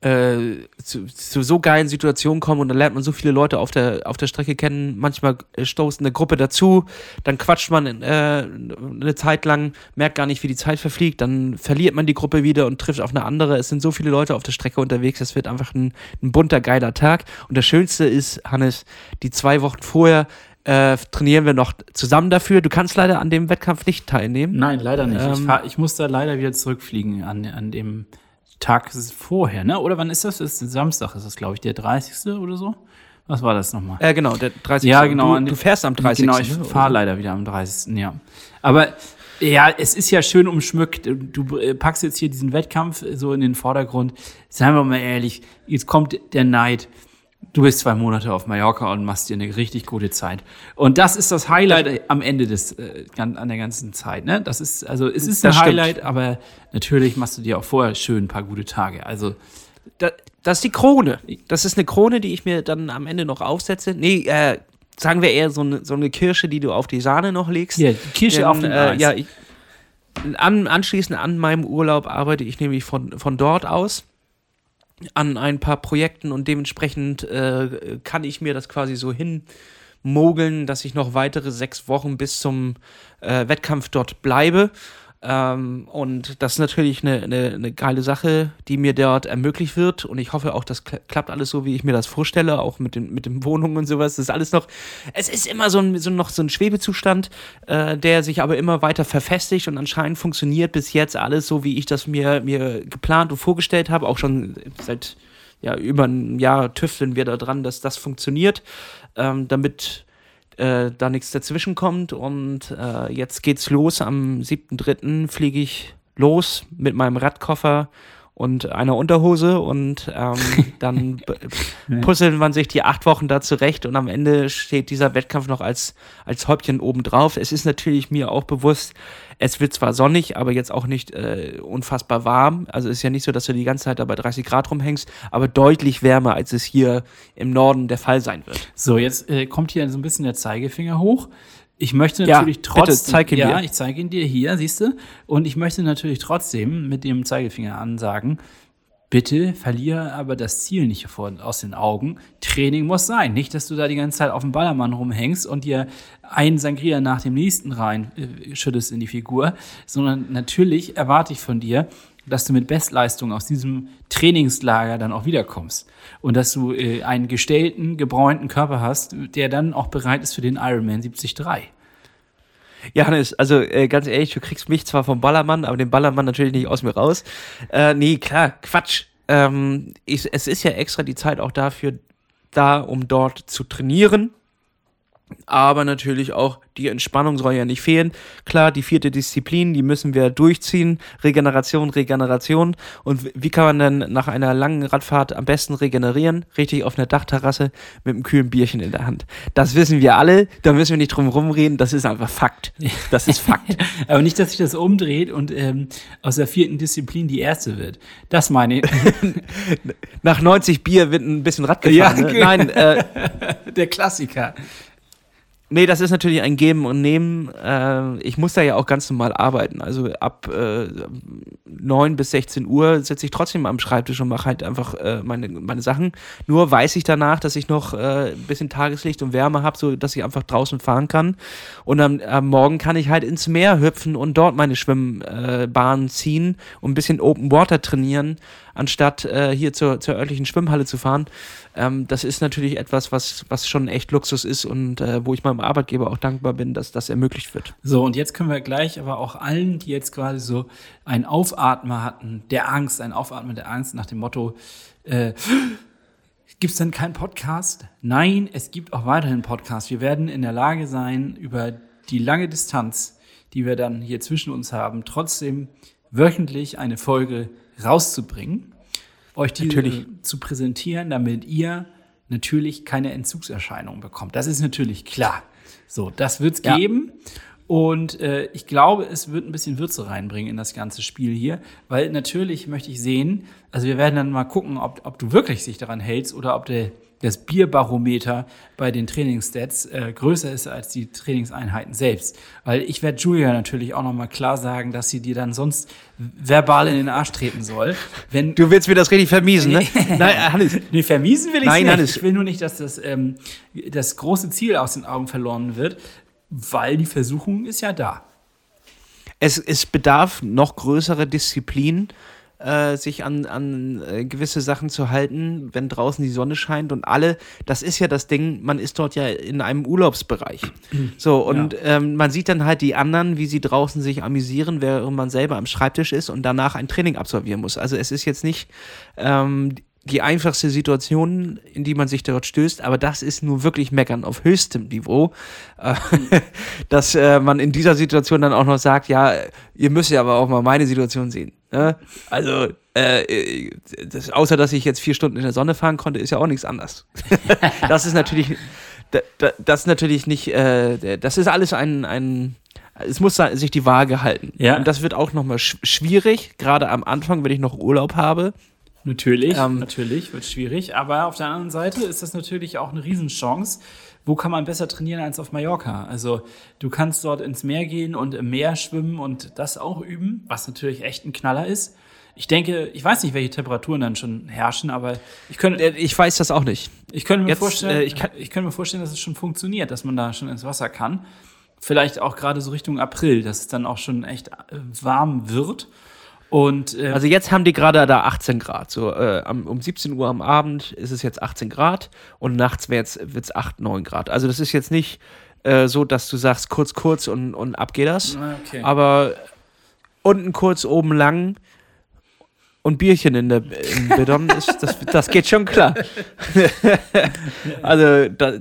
äh, zu, zu, so geilen Situationen kommen und dann lernt man so viele Leute auf der, auf der Strecke kennen. Manchmal äh, stoßt eine Gruppe dazu, dann quatscht man äh, eine Zeit lang, merkt gar nicht, wie die Zeit verfliegt, dann verliert man die Gruppe wieder und trifft auf eine andere. Es sind so viele Leute auf der Strecke unterwegs, es wird einfach ein, ein bunter, geiler Tag. Und das Schönste ist, Hannes, die zwei Wochen vorher äh, trainieren wir noch zusammen dafür. Du kannst leider an dem Wettkampf nicht teilnehmen. Nein, leider nicht. Ähm, ich, fahr, ich muss da leider wieder zurückfliegen an, an dem Tag vorher, ne? Oder wann ist das? Das ist Samstag, ist das, glaube ich, der 30. oder so? Was war das nochmal? Äh, genau, der 30. Ja, genau. Du, du fährst am 30. Genau, ich ne? fahre leider wieder am 30. Ja. Aber ja, es ist ja schön umschmückt. Du äh, packst jetzt hier diesen Wettkampf so in den Vordergrund. Seien wir mal ehrlich, jetzt kommt der Neid du bist zwei Monate auf Mallorca und machst dir eine richtig gute Zeit. Und das ist das Highlight am Ende des, äh, an der ganzen Zeit, ne? Das ist, also, es ist ein das Highlight, stimmt. aber natürlich machst du dir auch vorher schön ein paar gute Tage. Also, da, das ist die Krone. Das ist eine Krone, die ich mir dann am Ende noch aufsetze. Nee, äh, sagen wir eher so eine, so eine Kirsche, die du auf die Sahne noch legst. Ja, die Kirsche Denn, auf den äh, Ja, ich, an, anschließend an meinem Urlaub arbeite ich nämlich von, von dort aus an ein paar Projekten und dementsprechend äh, kann ich mir das quasi so hinmogeln, dass ich noch weitere sechs Wochen bis zum äh, Wettkampf dort bleibe. Ähm, und das ist natürlich eine, eine, eine, geile Sache, die mir dort ermöglicht wird. Und ich hoffe auch, das klappt alles so, wie ich mir das vorstelle, auch mit den, mit den Wohnungen und sowas. Das ist alles noch, es ist immer so ein, so noch so ein Schwebezustand, äh, der sich aber immer weiter verfestigt und anscheinend funktioniert bis jetzt alles so, wie ich das mir, mir geplant und vorgestellt habe. Auch schon seit ja, über ein Jahr tüfteln wir da dran, dass das funktioniert, ähm, damit äh, da nichts dazwischen kommt. Und äh, jetzt geht's los. Am 7.3. fliege ich los mit meinem Radkoffer und einer Unterhose und ähm, dann puzzeln man sich die acht Wochen da zurecht und am Ende steht dieser Wettkampf noch als, als Häubchen obendrauf. Es ist natürlich mir auch bewusst, es wird zwar sonnig, aber jetzt auch nicht äh, unfassbar warm. Also ist ja nicht so, dass du die ganze Zeit da bei 30 Grad rumhängst, aber deutlich wärmer, als es hier im Norden der Fall sein wird. So, jetzt äh, kommt hier so ein bisschen der Zeigefinger hoch. Ich möchte natürlich ja, trotzdem. Bitte, ja, dir. ich zeige ihn dir hier, siehst du? Und ich möchte natürlich trotzdem mit dem Zeigefinger ansagen, bitte verliere aber das Ziel nicht aus den Augen. Training muss sein. Nicht, dass du da die ganze Zeit auf dem Ballermann rumhängst und dir einen Sangria nach dem nächsten rein äh, schüttest in die Figur, sondern natürlich erwarte ich von dir, dass du mit Bestleistung aus diesem Trainingslager dann auch wiederkommst und dass du äh, einen gestellten, gebräunten Körper hast, der dann auch bereit ist für den Ironman 73. Ja, Hannes, also äh, ganz ehrlich, du kriegst mich zwar vom Ballermann, aber den Ballermann natürlich nicht aus mir raus. Äh, nee, klar, Quatsch. Ähm, ich, es ist ja extra die Zeit auch dafür da, um dort zu trainieren aber natürlich auch die Entspannung soll ja nicht fehlen. Klar, die vierte Disziplin, die müssen wir durchziehen. Regeneration, Regeneration. Und wie kann man denn nach einer langen Radfahrt am besten regenerieren? Richtig auf einer Dachterrasse mit einem kühlen Bierchen in der Hand. Das wissen wir alle, da müssen wir nicht drum rumreden, das ist einfach Fakt. Das ist Fakt. Aber nicht, dass sich das umdreht und ähm, aus der vierten Disziplin die erste wird. Das meine ich. nach 90 Bier wird ein bisschen Rad gefahren. Ja, ne? Nein, äh, der Klassiker. Nee, das ist natürlich ein Geben und Nehmen. Äh, ich muss da ja auch ganz normal arbeiten. Also ab äh, 9 bis 16 Uhr sitze ich trotzdem am Schreibtisch und mache halt einfach äh, meine, meine Sachen. Nur weiß ich danach, dass ich noch äh, ein bisschen Tageslicht und Wärme habe, so dass ich einfach draußen fahren kann. Und am, am Morgen kann ich halt ins Meer hüpfen und dort meine Schwimmbahn ziehen und ein bisschen Open Water trainieren anstatt äh, hier zur, zur örtlichen Schwimmhalle zu fahren. Ähm, das ist natürlich etwas, was, was schon echt Luxus ist und äh, wo ich meinem Arbeitgeber auch dankbar bin, dass das ermöglicht wird. So, und jetzt können wir gleich aber auch allen, die jetzt quasi so ein Aufatmer hatten, der Angst, ein Aufatmen der Angst nach dem Motto, äh, Gibt es denn keinen Podcast? Nein, es gibt auch weiterhin Podcasts. Wir werden in der Lage sein, über die lange Distanz, die wir dann hier zwischen uns haben, trotzdem wöchentlich eine Folge rauszubringen, euch die Natürlich. äh, zu präsentieren, damit ihr natürlich keine Entzugserscheinungen bekommt. Das ist natürlich klar. So, das wird's Ja. geben. Und äh, ich glaube, es wird ein bisschen Würze reinbringen in das ganze Spiel hier, weil natürlich möchte ich sehen, also wir werden dann mal gucken, ob, ob du wirklich sich daran hältst oder ob der, das Bierbarometer bei den Trainingsstats äh, größer ist als die Trainingseinheiten selbst. Weil ich werde Julia natürlich auch nochmal klar sagen, dass sie dir dann sonst verbal in den Arsch treten soll. Wenn, Du willst mir das richtig vermiesen, ne? Nein, Hannes. Nee, vermiesen will ich Nein, nicht. Hannes. Ich will nur nicht, dass das, ähm, das große Ziel aus den Augen verloren wird, weil die Versuchung ist ja da. Es, es bedarf noch größerer Disziplin, äh, sich an, an äh, gewisse Sachen zu halten, wenn draußen die Sonne scheint und alle, das ist ja das Ding, man ist dort ja in einem Urlaubsbereich. So, und ähm, man sieht dann halt die anderen, wie sie draußen sich amüsieren, während man selber am Schreibtisch ist und danach ein Training absolvieren muss. Also es ist jetzt nicht ähm, die einfachste Situation, in die man sich dort stößt, aber das ist nur wirklich Meckern auf höchstem Niveau, äh, dass äh, man in dieser Situation dann auch noch sagt, ja, ihr müsst ja aber auch mal meine Situation sehen. Ne? Also, äh, das, außer dass ich jetzt vier Stunden in der Sonne fahren konnte, ist ja auch nichts anderes. das ist natürlich, da, da, das ist natürlich nicht, äh, das ist alles ein, ein es muss sich die Waage halten. Ja. Und das wird auch nochmal sch schwierig, gerade am Anfang, wenn ich noch Urlaub habe. Natürlich, Ähm, natürlich, wird schwierig. Aber auf der anderen Seite ist das natürlich auch eine Riesenchance. Wo kann man besser trainieren als auf Mallorca? Also du kannst dort ins Meer gehen und im Meer schwimmen und das auch üben, was natürlich echt ein Knaller ist. Ich denke, ich weiß nicht, welche Temperaturen dann schon herrschen, aber ich könnte, Äh, Ich weiß das auch nicht. ich könnte mir Jetzt, vorstellen, äh, ich, kann, ich könnte mir vorstellen, dass es schon funktioniert, dass man da schon ins Wasser kann. Vielleicht auch gerade so Richtung April, dass es dann auch schon echt äh, warm wird. Und äh, Also jetzt haben die gerade da 18 Grad. So äh, um 17 Uhr am Abend ist es jetzt 18 Grad und nachts wird es 8, 9 Grad. Also das ist jetzt nicht äh, so, dass du sagst kurz, kurz und, und ab geht das. Ah, okay. Aber unten kurz, oben lang und Bierchen in der, im Bidon, ist, das, das geht schon klar. also da,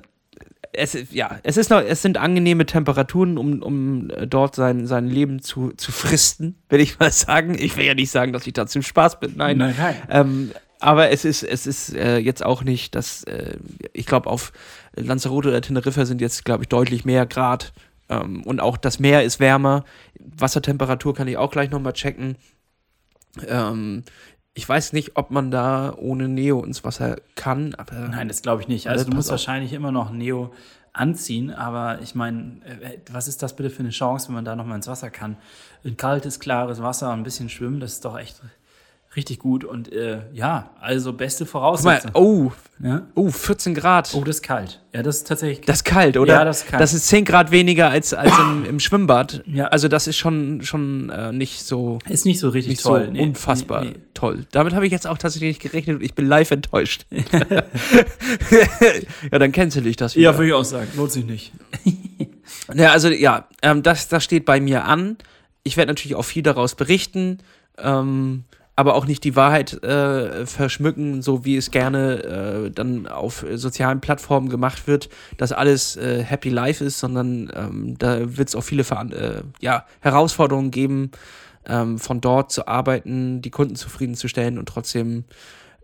es, ja, es, ist noch, es sind angenehme Temperaturen, um, um äh, dort sein, sein Leben zu, zu fristen, will ich mal sagen. Ich will ja nicht sagen, dass ich da zum Spaß bin. Nein. Nein, nein. Ähm, aber es ist, es ist äh, jetzt auch nicht, dass äh, ich glaube, auf Lanzarote oder Teneriffa sind jetzt, glaube ich, deutlich mehr Grad. Ähm, und auch das Meer ist wärmer. Wassertemperatur kann ich auch gleich nochmal checken. Ähm, ich weiß nicht, ob man da ohne Neo ins Wasser kann, aber Nein, das glaube ich nicht. Also du musst auch. wahrscheinlich immer noch Neo anziehen, aber ich meine, äh, was ist das bitte für eine Chance, wenn man da noch mal ins Wasser kann? Ein kaltes, klares Wasser, ein bisschen schwimmen, das ist doch echt richtig gut und äh, ja, also beste Guck mal, Voraussetzung. oh, Ja? oh, 14 Grad. Oh, das ist kalt. Ja, das ist tatsächlich Das ist kalt, oder? Ja, das ist kalt. Das ist 10 Grad weniger als, als im, im Schwimmbad. Ja. Also das ist schon, schon äh, nicht so ist nicht so richtig nicht toll. so Nee, unfassbar nee, nee. toll. Damit habe ich jetzt auch tatsächlich nicht gerechnet und ich bin live enttäuscht. ja, dann cancel ich das wieder. Ja, würde ich auch sagen. Lohnt sich nicht. Ja, also ja, ähm, das, das steht bei mir an. Ich werde natürlich auch viel daraus berichten, ähm, aber auch nicht die Wahrheit äh, verschmücken, so wie es gerne äh, dann auf sozialen Plattformen gemacht wird, dass alles äh, Happy Life ist, sondern ähm, da wird es auch viele Veran äh, ja, Herausforderungen geben, ähm, von dort zu arbeiten, die Kunden zufriedenzustellen und trotzdem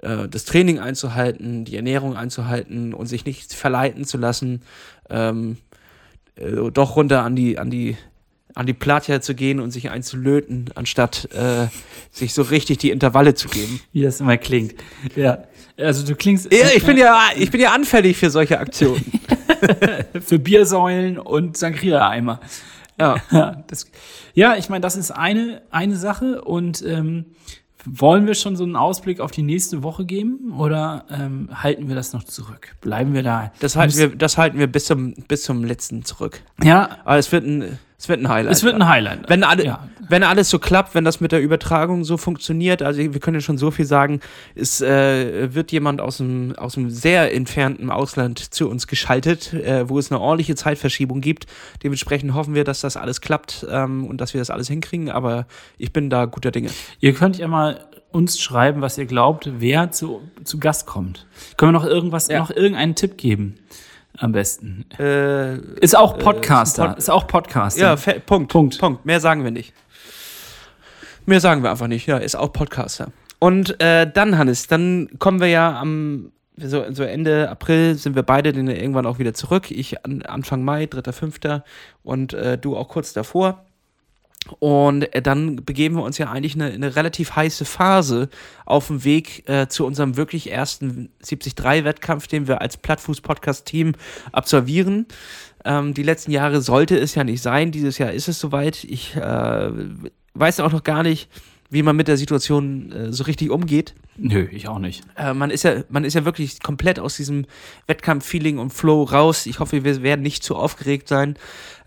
äh, das Training einzuhalten, die Ernährung einzuhalten und sich nicht verleiten zu lassen. Ähm, äh, doch runter an die, an die, an die Platja zu gehen und sich einzulöten, anstatt äh, sich so richtig die Intervalle zu geben. Wie das immer klingt. Ja. Also du klingst Ja, ich bin ja, ich bin ja anfällig für solche Aktionen. für Biersäulen und Sangria-Eimer. Ja. Ja, das, ja, ich meine, das ist eine, eine Sache. Und ähm, wollen wir schon so einen Ausblick auf die nächste Woche geben oder ähm, halten wir das noch zurück? Bleiben wir da? Das halten wir, das halten wir bis zum, bis zum letzten zurück. Ja, Aber es wird ein, Es wird ein Highlight. Es wird ein Highlight. Wenn, alle, Ja. wenn alles so klappt, wenn das mit der Übertragung so funktioniert, also wir können ja schon so viel sagen, es äh, wird jemand aus einem, aus einem sehr entfernten Ausland zu uns geschaltet, äh, wo es eine ordentliche Zeitverschiebung gibt. Dementsprechend hoffen wir, dass das alles klappt ähm, und dass wir das alles hinkriegen, aber ich bin da guter Dinge. Ihr könnt ja mal uns schreiben, was ihr glaubt, wer zu, zu Gast kommt. Können wir noch irgendwas, Ja. noch irgendeinen Tipp geben? Am besten. Äh, Ist auch Podcaster. Pod- ist auch Podcaster. ja, Punkt. Punkt. Punkt. Mehr sagen wir nicht. Mehr sagen wir einfach nicht. Ja, ist auch Podcaster. Und äh, dann, Hannes, dann kommen wir ja am so, so Ende April sind wir beide dann irgendwann auch wieder zurück. Ich an, Anfang Mai, 3.5. und äh, du auch kurz davor. Und äh, dann begeben wir uns ja eigentlich eine, eine relativ heiße Phase auf dem Weg äh, zu unserem wirklich ersten 73-Wettkampf, den wir als Plattfuß-Podcast-Team absolvieren. Ähm, die letzten Jahre sollte es ja nicht sein. Dieses Jahr ist es soweit. Ich äh, weiß auch noch gar nicht, wie man mit der Situation äh, so richtig umgeht. Nö, ich auch nicht. Äh, man, ist ja, man ist ja wirklich komplett aus diesem Wettkampf-Feeling und Flow raus. Ich hoffe, wir werden nicht zu aufgeregt sein.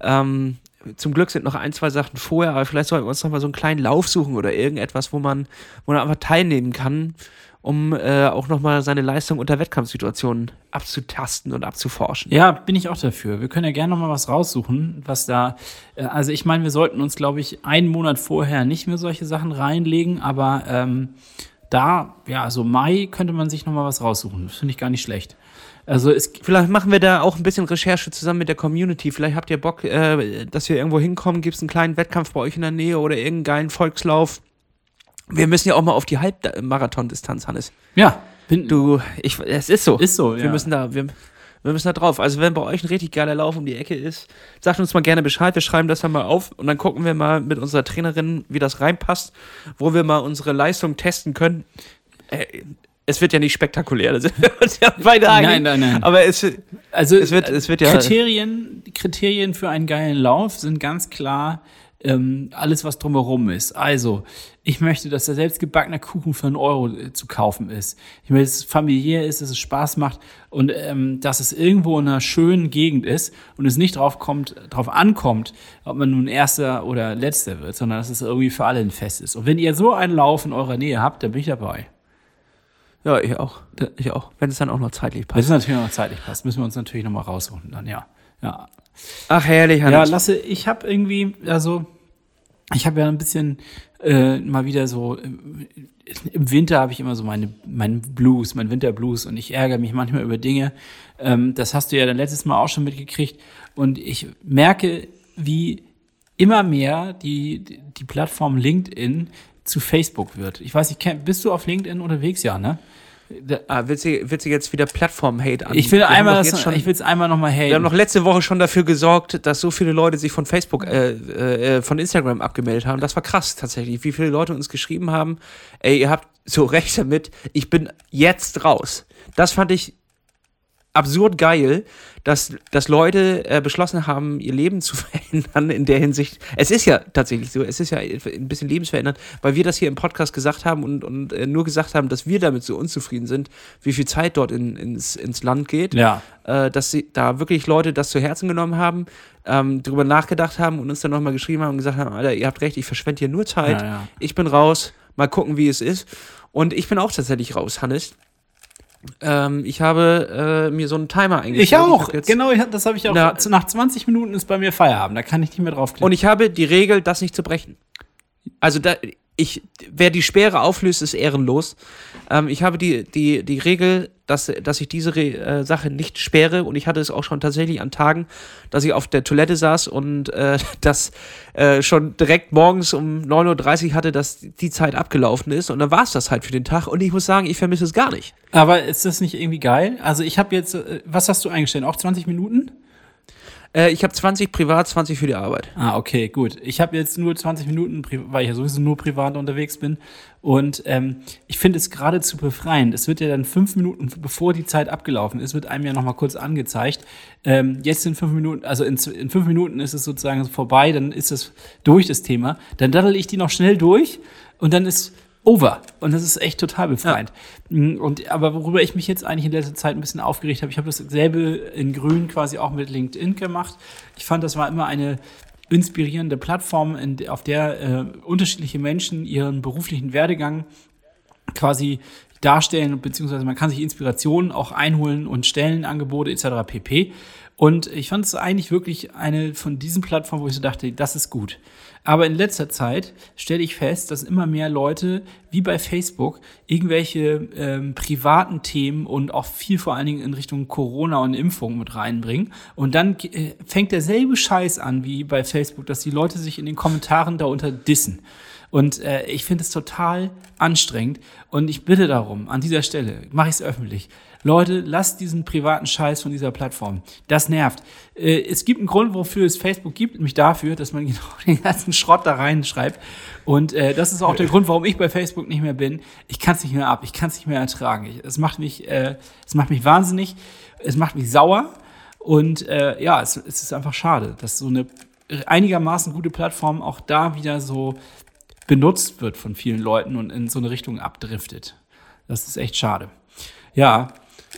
Ähm, zum Glück sind noch ein, zwei Sachen vorher, aber vielleicht sollten wir uns noch mal so einen kleinen Lauf suchen oder irgendetwas, wo man, wo man einfach teilnehmen kann, um äh, auch noch mal seine Leistung unter Wettkampfsituationen abzutasten und abzuforschen. Ja, bin ich auch dafür. Wir können ja gerne noch mal was raussuchen, was da. äh, Also ich meine, wir sollten uns, glaube ich, einen Monat vorher nicht mehr solche Sachen reinlegen, aber ähm, da, ja, also Mai könnte man sich noch mal was raussuchen. Das finde ich gar nicht schlecht. Also es Vielleicht machen wir da auch ein bisschen Recherche zusammen mit der Community. Vielleicht habt ihr Bock, äh, dass wir irgendwo hinkommen. Gibt es einen kleinen Wettkampf bei euch in der Nähe oder irgendeinen geilen Volkslauf? Wir müssen ja auch mal auf die Halbmarathon-Distanz, Hannes. ja, bin, Du, ich, es ist so. ist so. wir ja. müssen da, wir, wir müssen da drauf. Also wenn bei euch ein richtig geiler Lauf um die Ecke ist, sagt uns mal gerne Bescheid. Wir schreiben das dann mal auf und dann gucken wir mal mit unserer Trainerin, wie das reinpasst, wo wir mal unsere Leistung testen können. Äh, es wird ja nicht spektakulär, da sind wir uns ja beide. Nein, nein, nein. Aber es, Also es wird, es wird ja. Kriterien, Kriterien für einen geilen Lauf sind ganz klar ähm, alles, was drumherum ist. Also, ich möchte, dass der selbstgebackene Kuchen für einen Euro äh, zu kaufen ist. Ich möchte, dass es familiär ist, dass es Spaß macht und ähm, dass es irgendwo in einer schönen Gegend ist und es nicht drauf kommt, drauf ankommt, ob man nun Erster oder Letzter wird, sondern dass es irgendwie für alle ein Fest ist. Und wenn ihr so einen Lauf in eurer Nähe habt, dann bin ich dabei. Ja, ich auch. Ich auch. Wenn es dann auch noch zeitlich Wenn passt. es natürlich noch zeitlich passt, müssen wir uns natürlich noch mal raussuchen dann, ja. Ja, Ach, herrlich, Ja, Hannes. Lasse, ich habe irgendwie, also, ich habe ja ein bisschen äh, mal wieder so, im im Winter habe ich immer so meine, meinen Blues, mein Winterblues und ich ärgere mich manchmal über Dinge. Ähm, das hast du ja dann letztes Mal auch schon mitgekriegt und ich merke, wie immer mehr die, die Plattform LinkedIn zu Facebook wird. Ich weiß nicht, bist du auf LinkedIn unterwegs? Ja, ne? Ah, willst du, willst du jetzt wieder Plattform-Hate an? Ich will einmal, das, schon, ich will es einmal nochmal Wir haben haten. noch letzte Woche schon dafür gesorgt, dass so viele Leute sich von Facebook, äh, äh, von Instagram abgemeldet haben. Das war krass tatsächlich, wie viele Leute uns geschrieben haben, ey, ihr habt so recht damit, ich bin jetzt raus. Das fand ich absurd geil, dass, dass Leute äh, beschlossen haben, ihr Leben zu verändern in der Hinsicht. Es ist ja tatsächlich so, es ist ja ein bisschen lebensverändernd, weil wir das hier im Podcast gesagt haben und, und äh, nur gesagt haben, dass wir damit so unzufrieden sind, wie viel Zeit dort in, ins, ins Land geht Ja. äh, dass sie da wirklich Leute das zu Herzen genommen haben, ähm, drüber nachgedacht haben und uns dann nochmal geschrieben haben und gesagt haben, Alter, ihr habt recht, ich verschwende hier nur Zeit, Ja, ja. ich bin raus, mal gucken, wie es ist. Und ich bin auch tatsächlich raus, Hannes. Ähm, ich habe äh, mir so einen Timer eingestellt. Ich auch. genau, ich hab- das habe ich auch. Na- nach 20 Minuten ist bei mir Feierabend. Da kann ich nicht mehr draufklicken. Und ich habe die Regel, das nicht zu brechen. Also da, ich, wer die Sperre auflöst, ist ehrenlos. Ähm, ich habe die, die, die Regel, dass, dass ich diese Re äh, Sache nicht sperre und ich hatte es auch schon tatsächlich an Tagen, dass ich auf der Toilette saß und äh, das äh, schon direkt morgens um 9.30 Uhr hatte, dass die Zeit abgelaufen ist und dann war es das halt für den Tag und ich muss sagen, ich vermisse es gar nicht. Aber ist das nicht irgendwie geil? Also ich habe jetzt, äh, was hast du eingestellt? Auch 20 Minuten? Äh, ich habe 20 privat, 20 für die Arbeit. Ah, okay, gut. Ich habe jetzt nur 20 Minuten, weil ich ja sowieso nur privat unterwegs bin. Und ähm, ich finde es geradezu befreiend. Es wird ja dann fünf Minuten, bevor die Zeit abgelaufen ist, wird einem ja nochmal kurz angezeigt. Ähm, jetzt sind fünf Minuten, also in, in fünf Minuten ist es sozusagen vorbei, dann ist es durch das Thema. Dann daddel ich die noch schnell durch und dann ist over. Und das ist echt total befreiend. Mm, Und aber worüber ich mich jetzt eigentlich in letzter Zeit ein bisschen aufgeregt habe, ich habe dasselbe in Grün quasi auch mit LinkedIn gemacht. Ich fand, das war immer eine inspirierende Plattform, in, auf der äh, unterschiedliche Menschen ihren beruflichen Werdegang quasi darstellen, beziehungsweise man kann sich Inspirationen auch einholen und Stellenangebote etc. pp. Und ich fand es eigentlich wirklich eine von diesen Plattformen, wo ich so dachte, das ist gut. Aber in letzter Zeit stelle ich fest, dass immer mehr Leute, wie bei Facebook, irgendwelche ähm, privaten Themen und auch viel vor allen Dingen in Richtung Corona und Impfung mit reinbringen. Und dann äh, fängt derselbe Scheiß an wie bei Facebook, dass die Leute sich in den Kommentaren darunter dissen. Und äh, ich finde es total anstrengend. Und ich bitte darum, an dieser Stelle, mache ich es öffentlich. Leute, lasst diesen privaten Scheiß von dieser Plattform. Das nervt. Äh, es gibt einen Grund, wofür es Facebook gibt, nämlich dafür, dass man genau den ganzen Schrott da reinschreibt. Und äh, das ist auch der Grund, warum ich bei Facebook nicht mehr bin. Ich kann es nicht mehr ab, ich kann es nicht mehr ertragen. Es macht mich, äh, es macht mich wahnsinnig, es macht mich sauer. Und äh, ja, es, es ist einfach schade, dass so eine einigermaßen gute Plattform auch da wieder so benutzt wird von vielen Leuten und in so eine Richtung abdriftet. Das ist echt schade. Ja,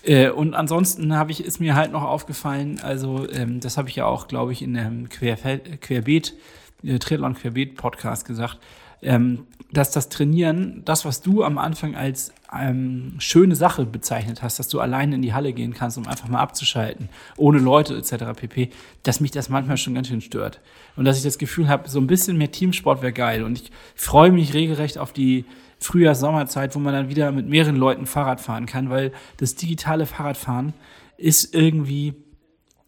äh, und ansonsten habe ich, ist mir halt noch aufgefallen, also ähm, das habe ich ja auch, glaube ich, in dem Querfeld, Querbeet, äh, Triathlon Querbeet Podcast gesagt, ähm, dass das Trainieren, das, was du am Anfang als ähm, schöne Sache bezeichnet hast, dass du alleine in die Halle gehen kannst, um einfach mal abzuschalten, ohne Leute etc. pp., dass mich das manchmal schon ganz schön stört. Und dass ich das Gefühl habe, so ein bisschen mehr Teamsport wäre geil. Und ich freue mich regelrecht auf die Frühjahrs-Sommerzeit, wo man dann wieder mit mehreren Leuten Fahrrad fahren kann, weil das digitale Fahrradfahren ist irgendwie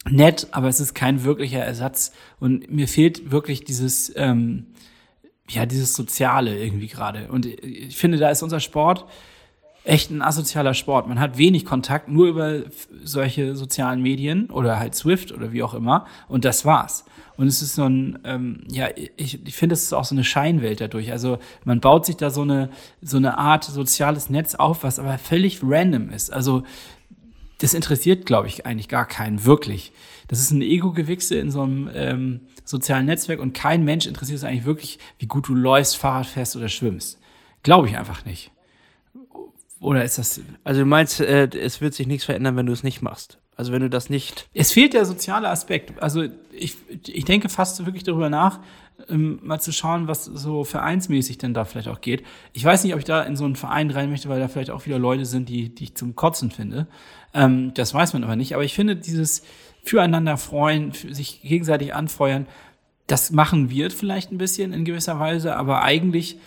nett, aber es ist kein wirklicher Ersatz. Und mir fehlt wirklich dieses, ähm, ja, dieses Soziale irgendwie gerade. Und ich finde, da ist unser Sport echt ein asozialer Sport. Man hat wenig Kontakt, nur über solche sozialen Medien oder halt Swift oder wie auch immer. Und das war's. Und es ist so ein, ähm, ja, ich, ich finde, es ist auch so eine Scheinwelt dadurch. Also man baut sich da so eine, so eine Art soziales Netz auf, was aber völlig random ist. Also das interessiert, glaube ich, eigentlich gar keinen wirklich. Das ist ein Ego-Gewichse in so einem ähm, sozialen Netzwerk und kein Mensch interessiert es eigentlich wirklich, wie gut du läufst, Fahrrad fährst oder schwimmst. Glaube ich einfach nicht. Oder ist das. Also du meinst, äh, es wird sich nichts verändern, wenn du es nicht machst. Also wenn du das nicht. Es fehlt der soziale Aspekt. Also ich, ich denke fast wirklich darüber nach, ähm, mal zu schauen, was so vereinsmäßig denn da vielleicht auch geht. Ich weiß nicht, ob ich da in so einen Verein rein möchte, weil da vielleicht auch wieder Leute sind, die, die ich zum Kotzen finde. Ähm, das weiß man aber nicht. Aber ich finde dieses Füreinander freuen, sich gegenseitig anfeuern, das machen wir vielleicht ein bisschen in gewisser Weise, aber eigentlich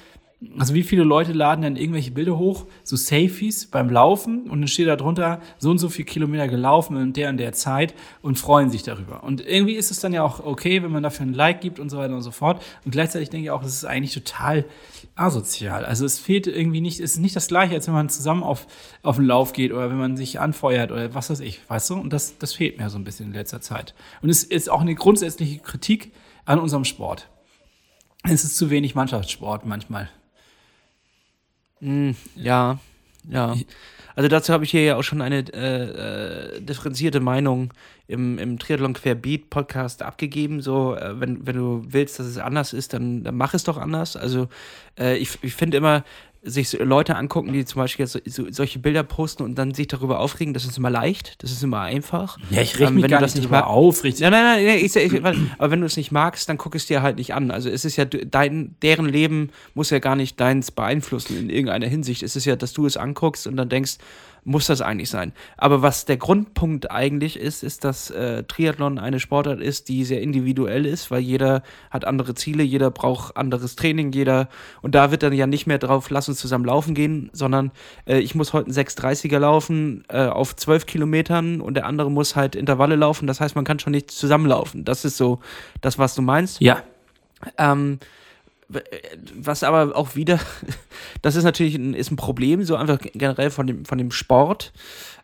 also wie viele Leute laden dann irgendwelche Bilder hoch, so Selfies beim Laufen und dann steht da drunter, so und so viel Kilometer gelaufen in der und der Zeit und freuen sich darüber. Und irgendwie ist es dann ja auch okay, wenn man dafür ein Like gibt und so weiter und so fort. Und gleichzeitig denke ich auch, es ist eigentlich total asozial. Also es fehlt irgendwie nicht, es ist nicht das gleiche, als wenn man zusammen auf, auf den Lauf geht oder wenn man sich anfeuert oder was weiß ich, weißt du? Und das, das fehlt mir so ein bisschen in letzter Zeit. Und es ist auch eine grundsätzliche Kritik an unserem Sport. Es ist zu wenig Mannschaftssport manchmal. Mm, ja, ja. Also dazu habe ich hier ja auch schon eine äh, äh, differenzierte Meinung im, im Triathlon Querbeat Podcast abgegeben. So, äh, wenn, wenn du willst, dass es anders ist, dann, dann mach es doch anders. Also äh, ich, ich finde immer, sich Leute angucken, die zum Beispiel jetzt so, solche Bilder posten und dann sich darüber aufregen, das ist immer leicht, das ist immer einfach. Ja, ich reg ähm, mich wenn gar du das nicht mag, auf, richtig. Nein, nein, nein, ich, ich, aber wenn du es nicht magst, dann guck es dir halt nicht an. Also es ist ja dein, deren Leben muss ja gar nicht deins beeinflussen in irgendeiner Hinsicht. Es ist ja, dass du es anguckst und dann denkst, muss das eigentlich sein. Aber was der Grundpunkt eigentlich ist, ist, dass äh, Triathlon eine Sportart ist, die sehr individuell ist, weil jeder hat andere Ziele, jeder braucht anderes Training, jeder und da wird dann ja nicht mehr drauf, lass uns zusammen laufen gehen, sondern äh, ich muss heute einen 630er laufen äh, auf 12 Kilometern und der andere muss halt Intervalle laufen. Das heißt, man kann schon nicht zusammenlaufen. Das ist so das, was du meinst. Ja. Ähm, was aber auch wieder, das ist natürlich ein, ist ein Problem, so einfach generell von dem, von dem Sport,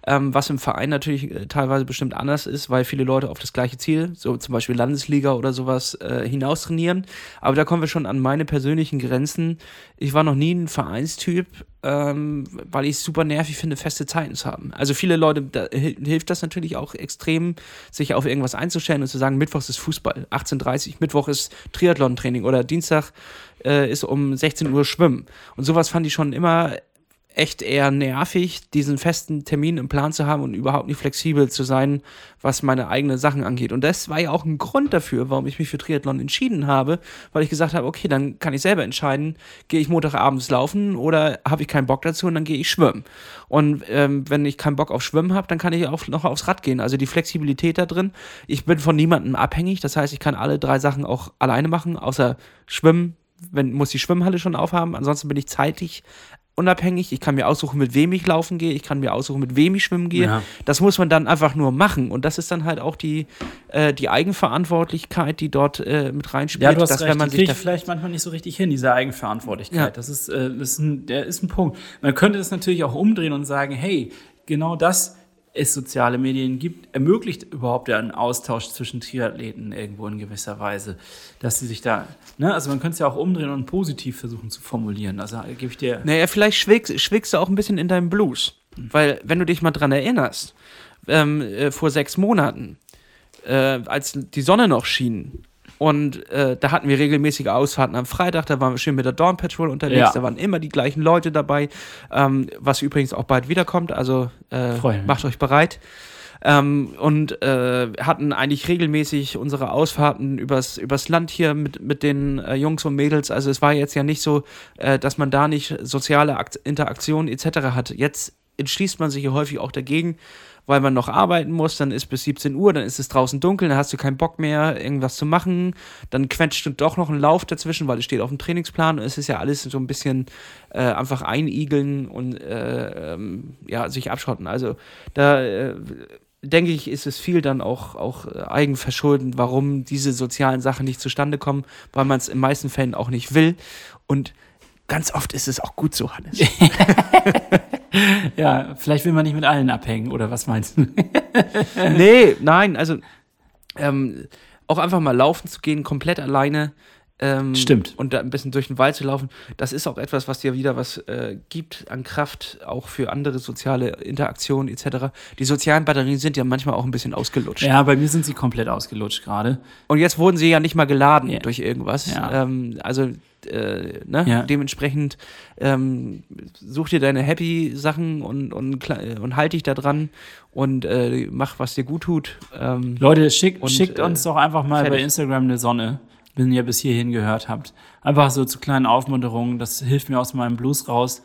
ähm, was im Verein natürlich äh, teilweise bestimmt anders ist, weil viele Leute auf das gleiche Ziel, so zum Beispiel Landesliga oder sowas, äh, hinaus trainieren. Aber da kommen wir schon an meine persönlichen Grenzen. Ich war noch nie ein Vereinstyp, ähm, weil ich es super nervig finde, feste Zeiten zu haben. Also viele Leute, da hilft das natürlich auch extrem, sich auf irgendwas einzustellen und zu sagen, Mittwochs ist Fußball, 18.30 Mittwoch ist Triathlon-Training oder Dienstag äh, ist um 16 Uhr Schwimmen. Und sowas fand ich schon immer echt eher nervig, diesen festen Termin im Plan zu haben und überhaupt nicht flexibel zu sein, was meine eigenen Sachen angeht. Und das war ja auch ein Grund dafür, warum ich mich für Triathlon entschieden habe, weil ich gesagt habe, okay, dann kann ich selber entscheiden, gehe ich Montagabends laufen oder habe ich keinen Bock dazu und dann gehe ich schwimmen. Und ähm, wenn ich keinen Bock auf Schwimmen habe, dann kann ich auch noch aufs Rad gehen. Also die Flexibilität da drin. Ich bin von niemandem abhängig, das heißt, ich kann alle drei Sachen auch alleine machen, außer Schwimmen, wenn muss die Schwimmhalle schon aufhaben. Ansonsten bin ich zeitlich unabhängig. Ich kann mir aussuchen, mit wem ich laufen gehe. Ich kann mir aussuchen, mit wem ich schwimmen gehe. Ja. Das muss man dann einfach nur machen. Und das ist dann halt auch die, äh, die Eigenverantwortlichkeit, die dort äh, mit reinspielt. Ja, du hast dass, recht. wenn man die sich vielleicht manchmal nicht so richtig hin, diese Eigenverantwortlichkeit. Ja. Das, ist, äh, das ist ein, der ist ein Punkt. Man könnte das natürlich auch umdrehen und sagen, hey, genau das es soziale Medien gibt, ermöglicht überhaupt einen Austausch zwischen Triathleten irgendwo in gewisser Weise, dass sie sich da, ne, also man könnte es ja auch umdrehen und positiv versuchen zu formulieren. Also gebe ich dir. Naja, vielleicht schwingst, schwingst du auch ein bisschen in deinem Blues. Weil, wenn du dich mal dran erinnerst, ähm, äh, vor sechs Monaten, äh, als die Sonne noch schien, und äh, da hatten wir regelmäßige Ausfahrten am Freitag, da waren wir schön mit der Dawn Patrol unterwegs, Ja. da waren immer die gleichen Leute dabei, ähm, was übrigens auch bald wiederkommt, also äh, macht euch bereit. Ähm, und äh, hatten eigentlich regelmäßig unsere Ausfahrten übers, übers Land hier mit, mit den äh, Jungs und Mädels. Also es war jetzt ja nicht so, äh, dass man da nicht soziale Akt Interaktionen etc. hatte. Jetzt entschließt man sich ja häufig auch dagegen, weil man noch arbeiten muss, dann ist bis 17 Uhr, dann ist es draußen dunkel, dann hast du keinen Bock mehr, irgendwas zu machen, dann quetscht du doch noch einen Lauf dazwischen, weil es steht auf dem Trainingsplan und es ist ja alles so ein bisschen äh, einfach einigeln und äh, ähm, ja, sich abschotten. Also da äh, denke ich, ist es viel dann auch, auch äh, eigenverschulden, warum diese sozialen Sachen nicht zustande kommen, weil man es in meisten Fällen auch nicht will und ganz oft ist es auch gut so, Hannes. Ja, vielleicht will man nicht mit allen abhängen, oder was meinst du? nee, nein, also ähm, auch einfach mal laufen zu gehen, komplett alleine. Ähm, Stimmt. Und da ein bisschen durch den Wald zu laufen, das ist auch etwas, was dir wieder was äh, gibt an Kraft, auch für andere soziale Interaktionen etc. Die sozialen Batterien sind ja manchmal auch ein bisschen ausgelutscht. Ja, bei mir sind sie komplett ausgelutscht gerade. Und jetzt wurden sie ja nicht mal geladen Ja. durch irgendwas. Ja. Ähm, also äh, ne? Ja. dementsprechend ähm, such dir deine Happy-Sachen und, und, und halt dich da dran und äh, mach, was dir gut tut. Ähm, Leute, schickt, Und, schickt äh, uns doch einfach mal bei fertig. Instagram eine Sonne, wenn ihr bis hierhin gehört habt. Einfach so zu kleinen Aufmunterungen, das hilft mir aus meinem Blues raus.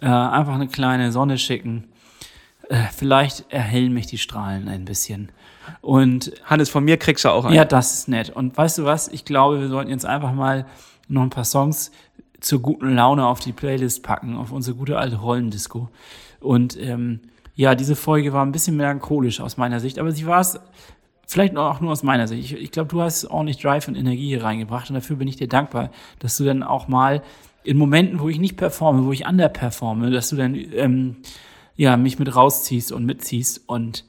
Äh, einfach eine kleine Sonne schicken. Äh, vielleicht erhellen mich die Strahlen ein bisschen. Und Hannes, von mir kriegst du auch einen. ja, das ist nett. Und weißt du was? Ich glaube, wir sollten jetzt einfach mal noch ein paar Songs zur guten Laune auf die Playlist packen, auf unsere gute alte Rollendisco. Und ähm, ja, diese Folge war ein bisschen melancholisch aus meiner Sicht, aber sie war es vielleicht auch nur aus meiner Sicht. Ich, ich glaube, du hast ordentlich Drive und Energie hier reingebracht und dafür bin ich dir dankbar, dass du dann auch mal in Momenten, wo ich nicht performe, wo ich underperforme, dass du dann ähm, ja, mich mit rausziehst und mitziehst und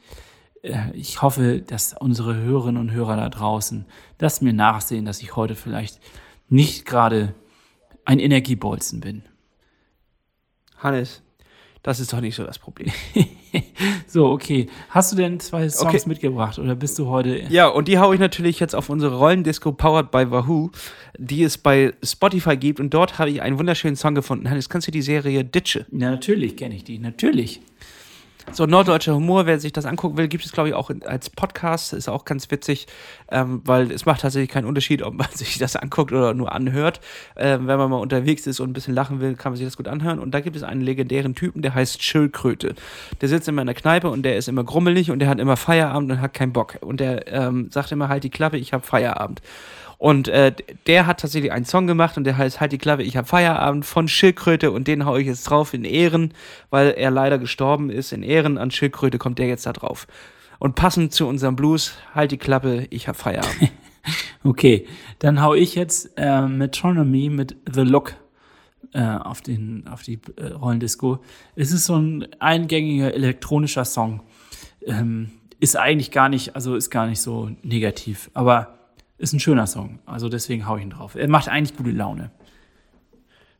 äh, ich hoffe, dass unsere Hörerinnen und Hörer da draußen das mir nachsehen, dass ich heute vielleicht nicht gerade ein Energiebolzen bin. Hannes, das ist doch nicht so das Problem. So, okay. Hast du denn zwei Songs Okay. mitgebracht oder bist du heute Ja, und die haue ich natürlich jetzt auf unsere Rollendisco Powered by Wahoo, die es bei Spotify gibt. Und dort habe ich einen wunderschönen Song gefunden. Hannes, kannst du die Serie Ditsche? Ja, natürlich kenne ich die, natürlich. So norddeutscher Humor, wer sich das angucken will, gibt es, glaube ich, auch als Podcast. Ist auch ganz witzig, ähm, weil es macht tatsächlich keinen Unterschied, ob man sich das anguckt oder nur anhört. Ähm, wenn man mal unterwegs ist und ein bisschen lachen will, kann man sich das gut anhören. Und da gibt es einen legendären Typen, der heißt Schildkröte. Der sitzt immer in der Kneipe und der ist immer grummelig und der hat immer Feierabend und hat keinen Bock. Und der ähm, sagt immer halt die Klappe, ich habe Feierabend. Und äh, der hat tatsächlich einen Song gemacht und der heißt Halt die Klappe, ich hab Feierabend von Schildkröte und den hau ich jetzt drauf in Ehren, weil er leider gestorben ist. In Ehren an Schildkröte kommt der jetzt da drauf. Und passend zu unserem Blues, Halt die Klappe, ich hab Feierabend. Okay, dann hau ich jetzt äh, Metronomy mit The Look äh, auf, den, auf die äh, Rollendisco. Es ist so ein eingängiger elektronischer Song. Ähm, ist eigentlich gar nicht, also ist gar nicht so negativ, aber ist ein schöner Song. Also deswegen hau ich ihn drauf. Er macht eigentlich gute Laune.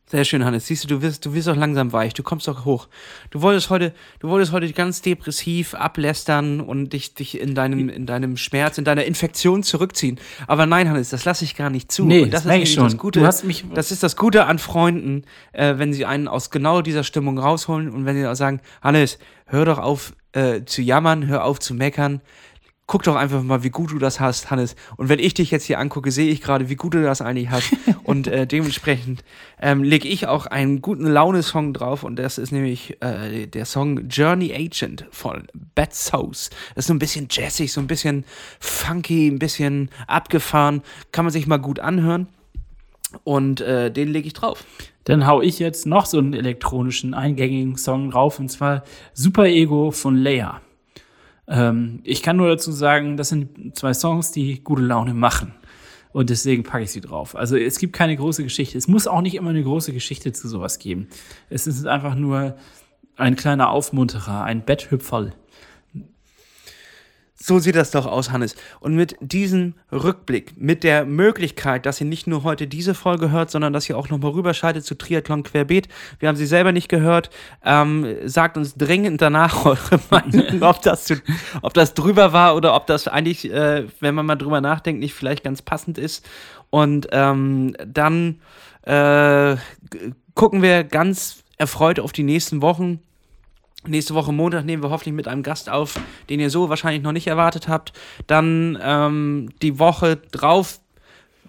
Sehr schön, Hannes. Siehst du, du wirst, du wirst auch langsam weich. Du kommst doch hoch. Du wolltest heute, du wolltest heute ganz depressiv ablästern und dich, dich in deinem, in deinem Schmerz, in deiner Infektion zurückziehen. Aber nein, Hannes, das lasse ich gar nicht zu. Nee, und das, das ist ich schon. das Gute. Du hast mich- das ist das Gute an Freunden, äh, wenn sie einen aus genau dieser Stimmung rausholen und wenn sie auch sagen, Hannes, hör doch auf äh, zu jammern, hör auf zu meckern. Guck doch einfach mal, wie gut du das hast, Hannes. Und wenn ich dich jetzt hier angucke, sehe ich gerade, wie gut du das eigentlich hast. und äh, dementsprechend ähm, lege ich auch einen guten Laune-Song drauf. Und das ist nämlich äh, der Song Journey Agent von Bad Sauce. Das ist so ein bisschen jazzig, so ein bisschen funky, ein bisschen abgefahren. Kann man sich mal gut anhören. Und äh, den lege ich drauf. Dann hau ich jetzt noch so einen elektronischen, eingängigen Song drauf, und zwar Super Ego von Leia. Ähm, ich kann nur dazu sagen, das sind zwei Songs, die gute Laune machen. Und deswegen packe ich sie drauf. Also es gibt keine große Geschichte. Es muss auch nicht immer eine große Geschichte zu sowas geben. Es ist einfach nur ein kleiner Aufmunterer, ein Betthüpferl. So sieht das doch aus, Hannes. Und mit diesem Rückblick, mit der Möglichkeit, dass ihr nicht nur heute diese Folge hört, sondern dass ihr auch nochmal rüberschaltet zu Triathlon Querbeet. Wir haben sie selber nicht gehört. Ähm, sagt uns dringend danach eure Meinung, ob das, zu, ob das drüber war oder ob das eigentlich, äh, wenn man mal drüber nachdenkt, nicht vielleicht ganz passend ist. Und ähm, dann äh, gucken wir ganz erfreut auf die nächsten Wochen. Nächste Woche Montag nehmen wir hoffentlich mit einem Gast auf, den ihr so wahrscheinlich noch nicht erwartet habt. Dann ähm, die Woche drauf,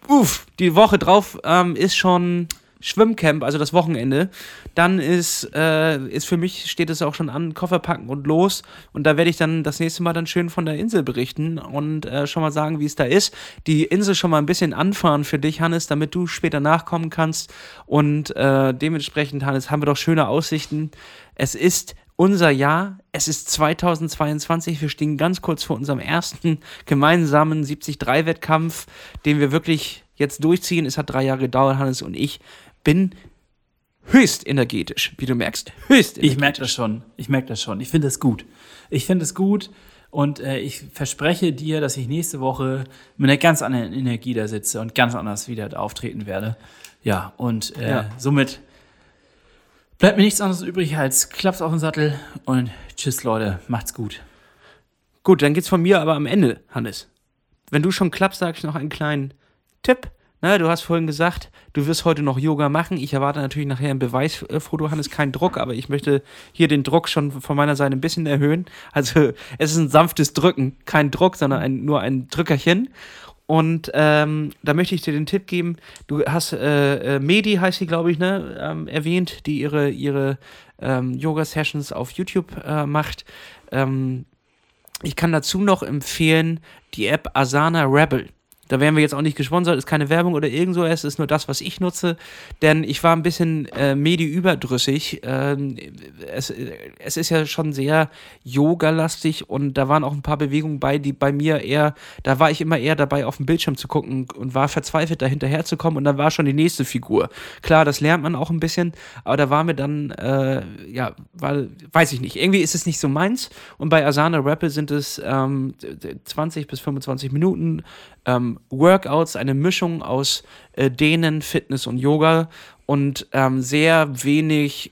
uff, die Woche drauf ähm, ist schon Schwimmcamp, also das Wochenende. Dann ist, äh, ist für mich, steht es auch schon an, Koffer packen und los. Und da werde ich dann das nächste Mal dann schön von der Insel berichten und äh, schon mal sagen, wie es da ist. Die Insel schon mal ein bisschen anfahren für dich, Hannes, damit du später nachkommen kannst. Und äh, dementsprechend, Hannes, haben wir doch schöne Aussichten. Es ist unser Jahr. Es ist 2022. Wir stehen ganz kurz vor unserem ersten gemeinsamen 73-Wettkampf, den wir wirklich jetzt durchziehen. Es hat drei Jahre gedauert, Hannes und ich bin höchst energetisch, wie du merkst. Höchst Ich merke das schon. Ich merke das schon. Ich finde es gut. Ich finde es gut und äh, ich verspreche dir, dass ich nächste Woche mit einer ganz anderen Energie da sitze und ganz anders wieder auftreten werde. Ja, und äh, Ja. somit bleibt mir nichts anderes übrig als Klaps auf den Sattel und tschüss, Leute. Macht's gut. Gut, dann geht's von mir aber am Ende, Hannes. Wenn du schon klappst, sag ich noch einen kleinen Tipp. Na, du hast vorhin gesagt, du wirst heute noch Yoga machen. Ich erwarte natürlich nachher ein Beweisfoto, Hannes, kein Druck, aber ich möchte hier den Druck schon von meiner Seite ein bisschen erhöhen. Also es ist ein sanftes Drücken, kein Druck, sondern ein, nur ein Drückerchen. Und ähm, da möchte ich dir den Tipp geben, du hast äh, äh, Medi, heißt sie, glaube ich, ne, ähm, erwähnt, die ihre, ihre ähm, Yoga-Sessions auf YouTube äh, macht. Ähm, ich kann dazu noch empfehlen die App Asana Rebel. Da wären wir jetzt auch nicht gesponsert, ist keine Werbung oder irgend so, es ist nur das, was ich nutze, denn ich war ein bisschen äh, medi-überdrüssig. Ähm, es, es ist ja schon sehr Yoga-lastig und da waren auch ein paar Bewegungen bei, die bei mir eher, da war ich immer eher dabei, auf dem Bildschirm zu gucken und war verzweifelt, da hinterherzukommen und dann war schon die nächste Figur. Klar, das lernt man auch ein bisschen, aber da war mir dann, äh, ja, weil, weiß ich nicht, irgendwie ist es nicht so meins und bei Asana Rebel sind es ähm, 20 bis 25 Minuten ähm, Workouts, eine Mischung aus äh, Dehnen, Fitness und Yoga und ähm, sehr wenig,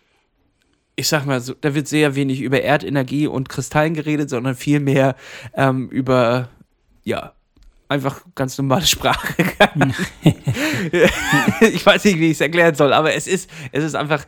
ich sag mal, so, da wird sehr wenig über Erdenergie und Kristallen geredet, sondern viel mehr ähm, über, ja, einfach ganz normale Sprache. ich weiß nicht, wie ich es erklären soll, aber es ist, es ist einfach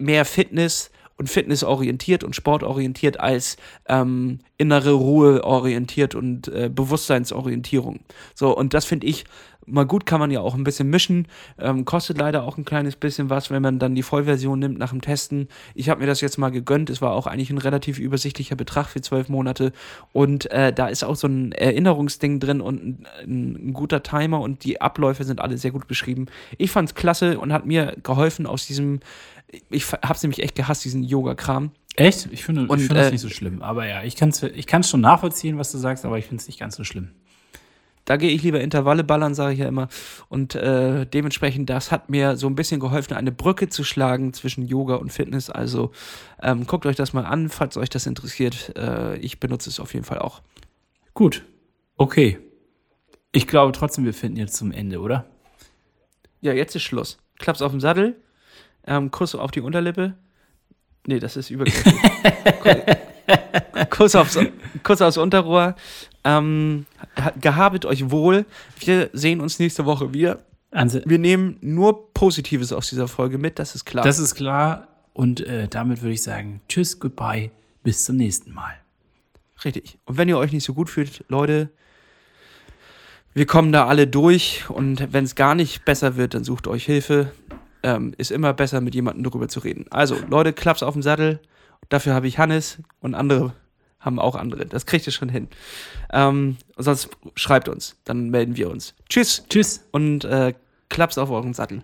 mehr Fitness und fitnessorientiert und sportorientiert als ähm, innere Ruhe orientiert und äh, Bewusstseinsorientierung. So, und das finde ich mal gut, kann man ja auch ein bisschen mischen. Ähm, kostet leider auch ein kleines bisschen was, wenn man dann die Vollversion nimmt nach dem Testen. Ich habe mir das jetzt mal gegönnt. Es war auch eigentlich ein relativ übersichtlicher Betrag für zwölf Monate. Und äh, da ist auch so ein Erinnerungsding drin und ein, ein, guter Timer und die Abläufe sind alle sehr gut beschrieben. Ich fand's klasse und hat mir geholfen aus diesem, ich hab's nämlich echt gehasst, diesen Yoga-Kram. Echt? Ich finde, finde das äh, nicht so schlimm. Aber ja, ich kann es ich kann's schon nachvollziehen, was du sagst, aber ich finde es nicht ganz so schlimm. Da gehe ich lieber Intervalle ballern, sage ich ja immer. Und äh, dementsprechend, das hat mir so ein bisschen geholfen, eine Brücke zu schlagen zwischen Yoga und Fitness. Also ähm, guckt euch das mal an, falls euch das interessiert. Äh, ich benutze es auf jeden Fall auch. Gut. Okay. Ich glaube trotzdem, wir finden jetzt zum Ende, oder? Ja, jetzt ist Schluss. Klapp's auf dem Sattel. Ähm, Kuss auf die Unterlippe. Nee, das ist übergriffig. Kuss aufs, Kuss aufs Unterrohr. Ähm, ha- gehabet euch wohl. Wir sehen uns nächste Woche wieder. Also, Wir nehmen nur Positives aus dieser Folge mit, das ist klar. das ist klar. Und äh, damit würde ich sagen, tschüss, goodbye, bis zum nächsten Mal. Richtig. Und wenn ihr euch nicht so gut fühlt, Leute, wir kommen da alle durch. Und wenn es gar nicht besser wird, dann sucht euch Hilfe. Ähm, ist immer besser, mit jemandem darüber zu reden. Also, Leute, Klaps auf den Sattel. Dafür habe ich Hannes und andere haben auch andere. Das kriegt ihr schon hin. Ähm, sonst schreibt uns, dann melden wir uns. Tschüss Tschüss. und äh, Klaps auf euren Sattel.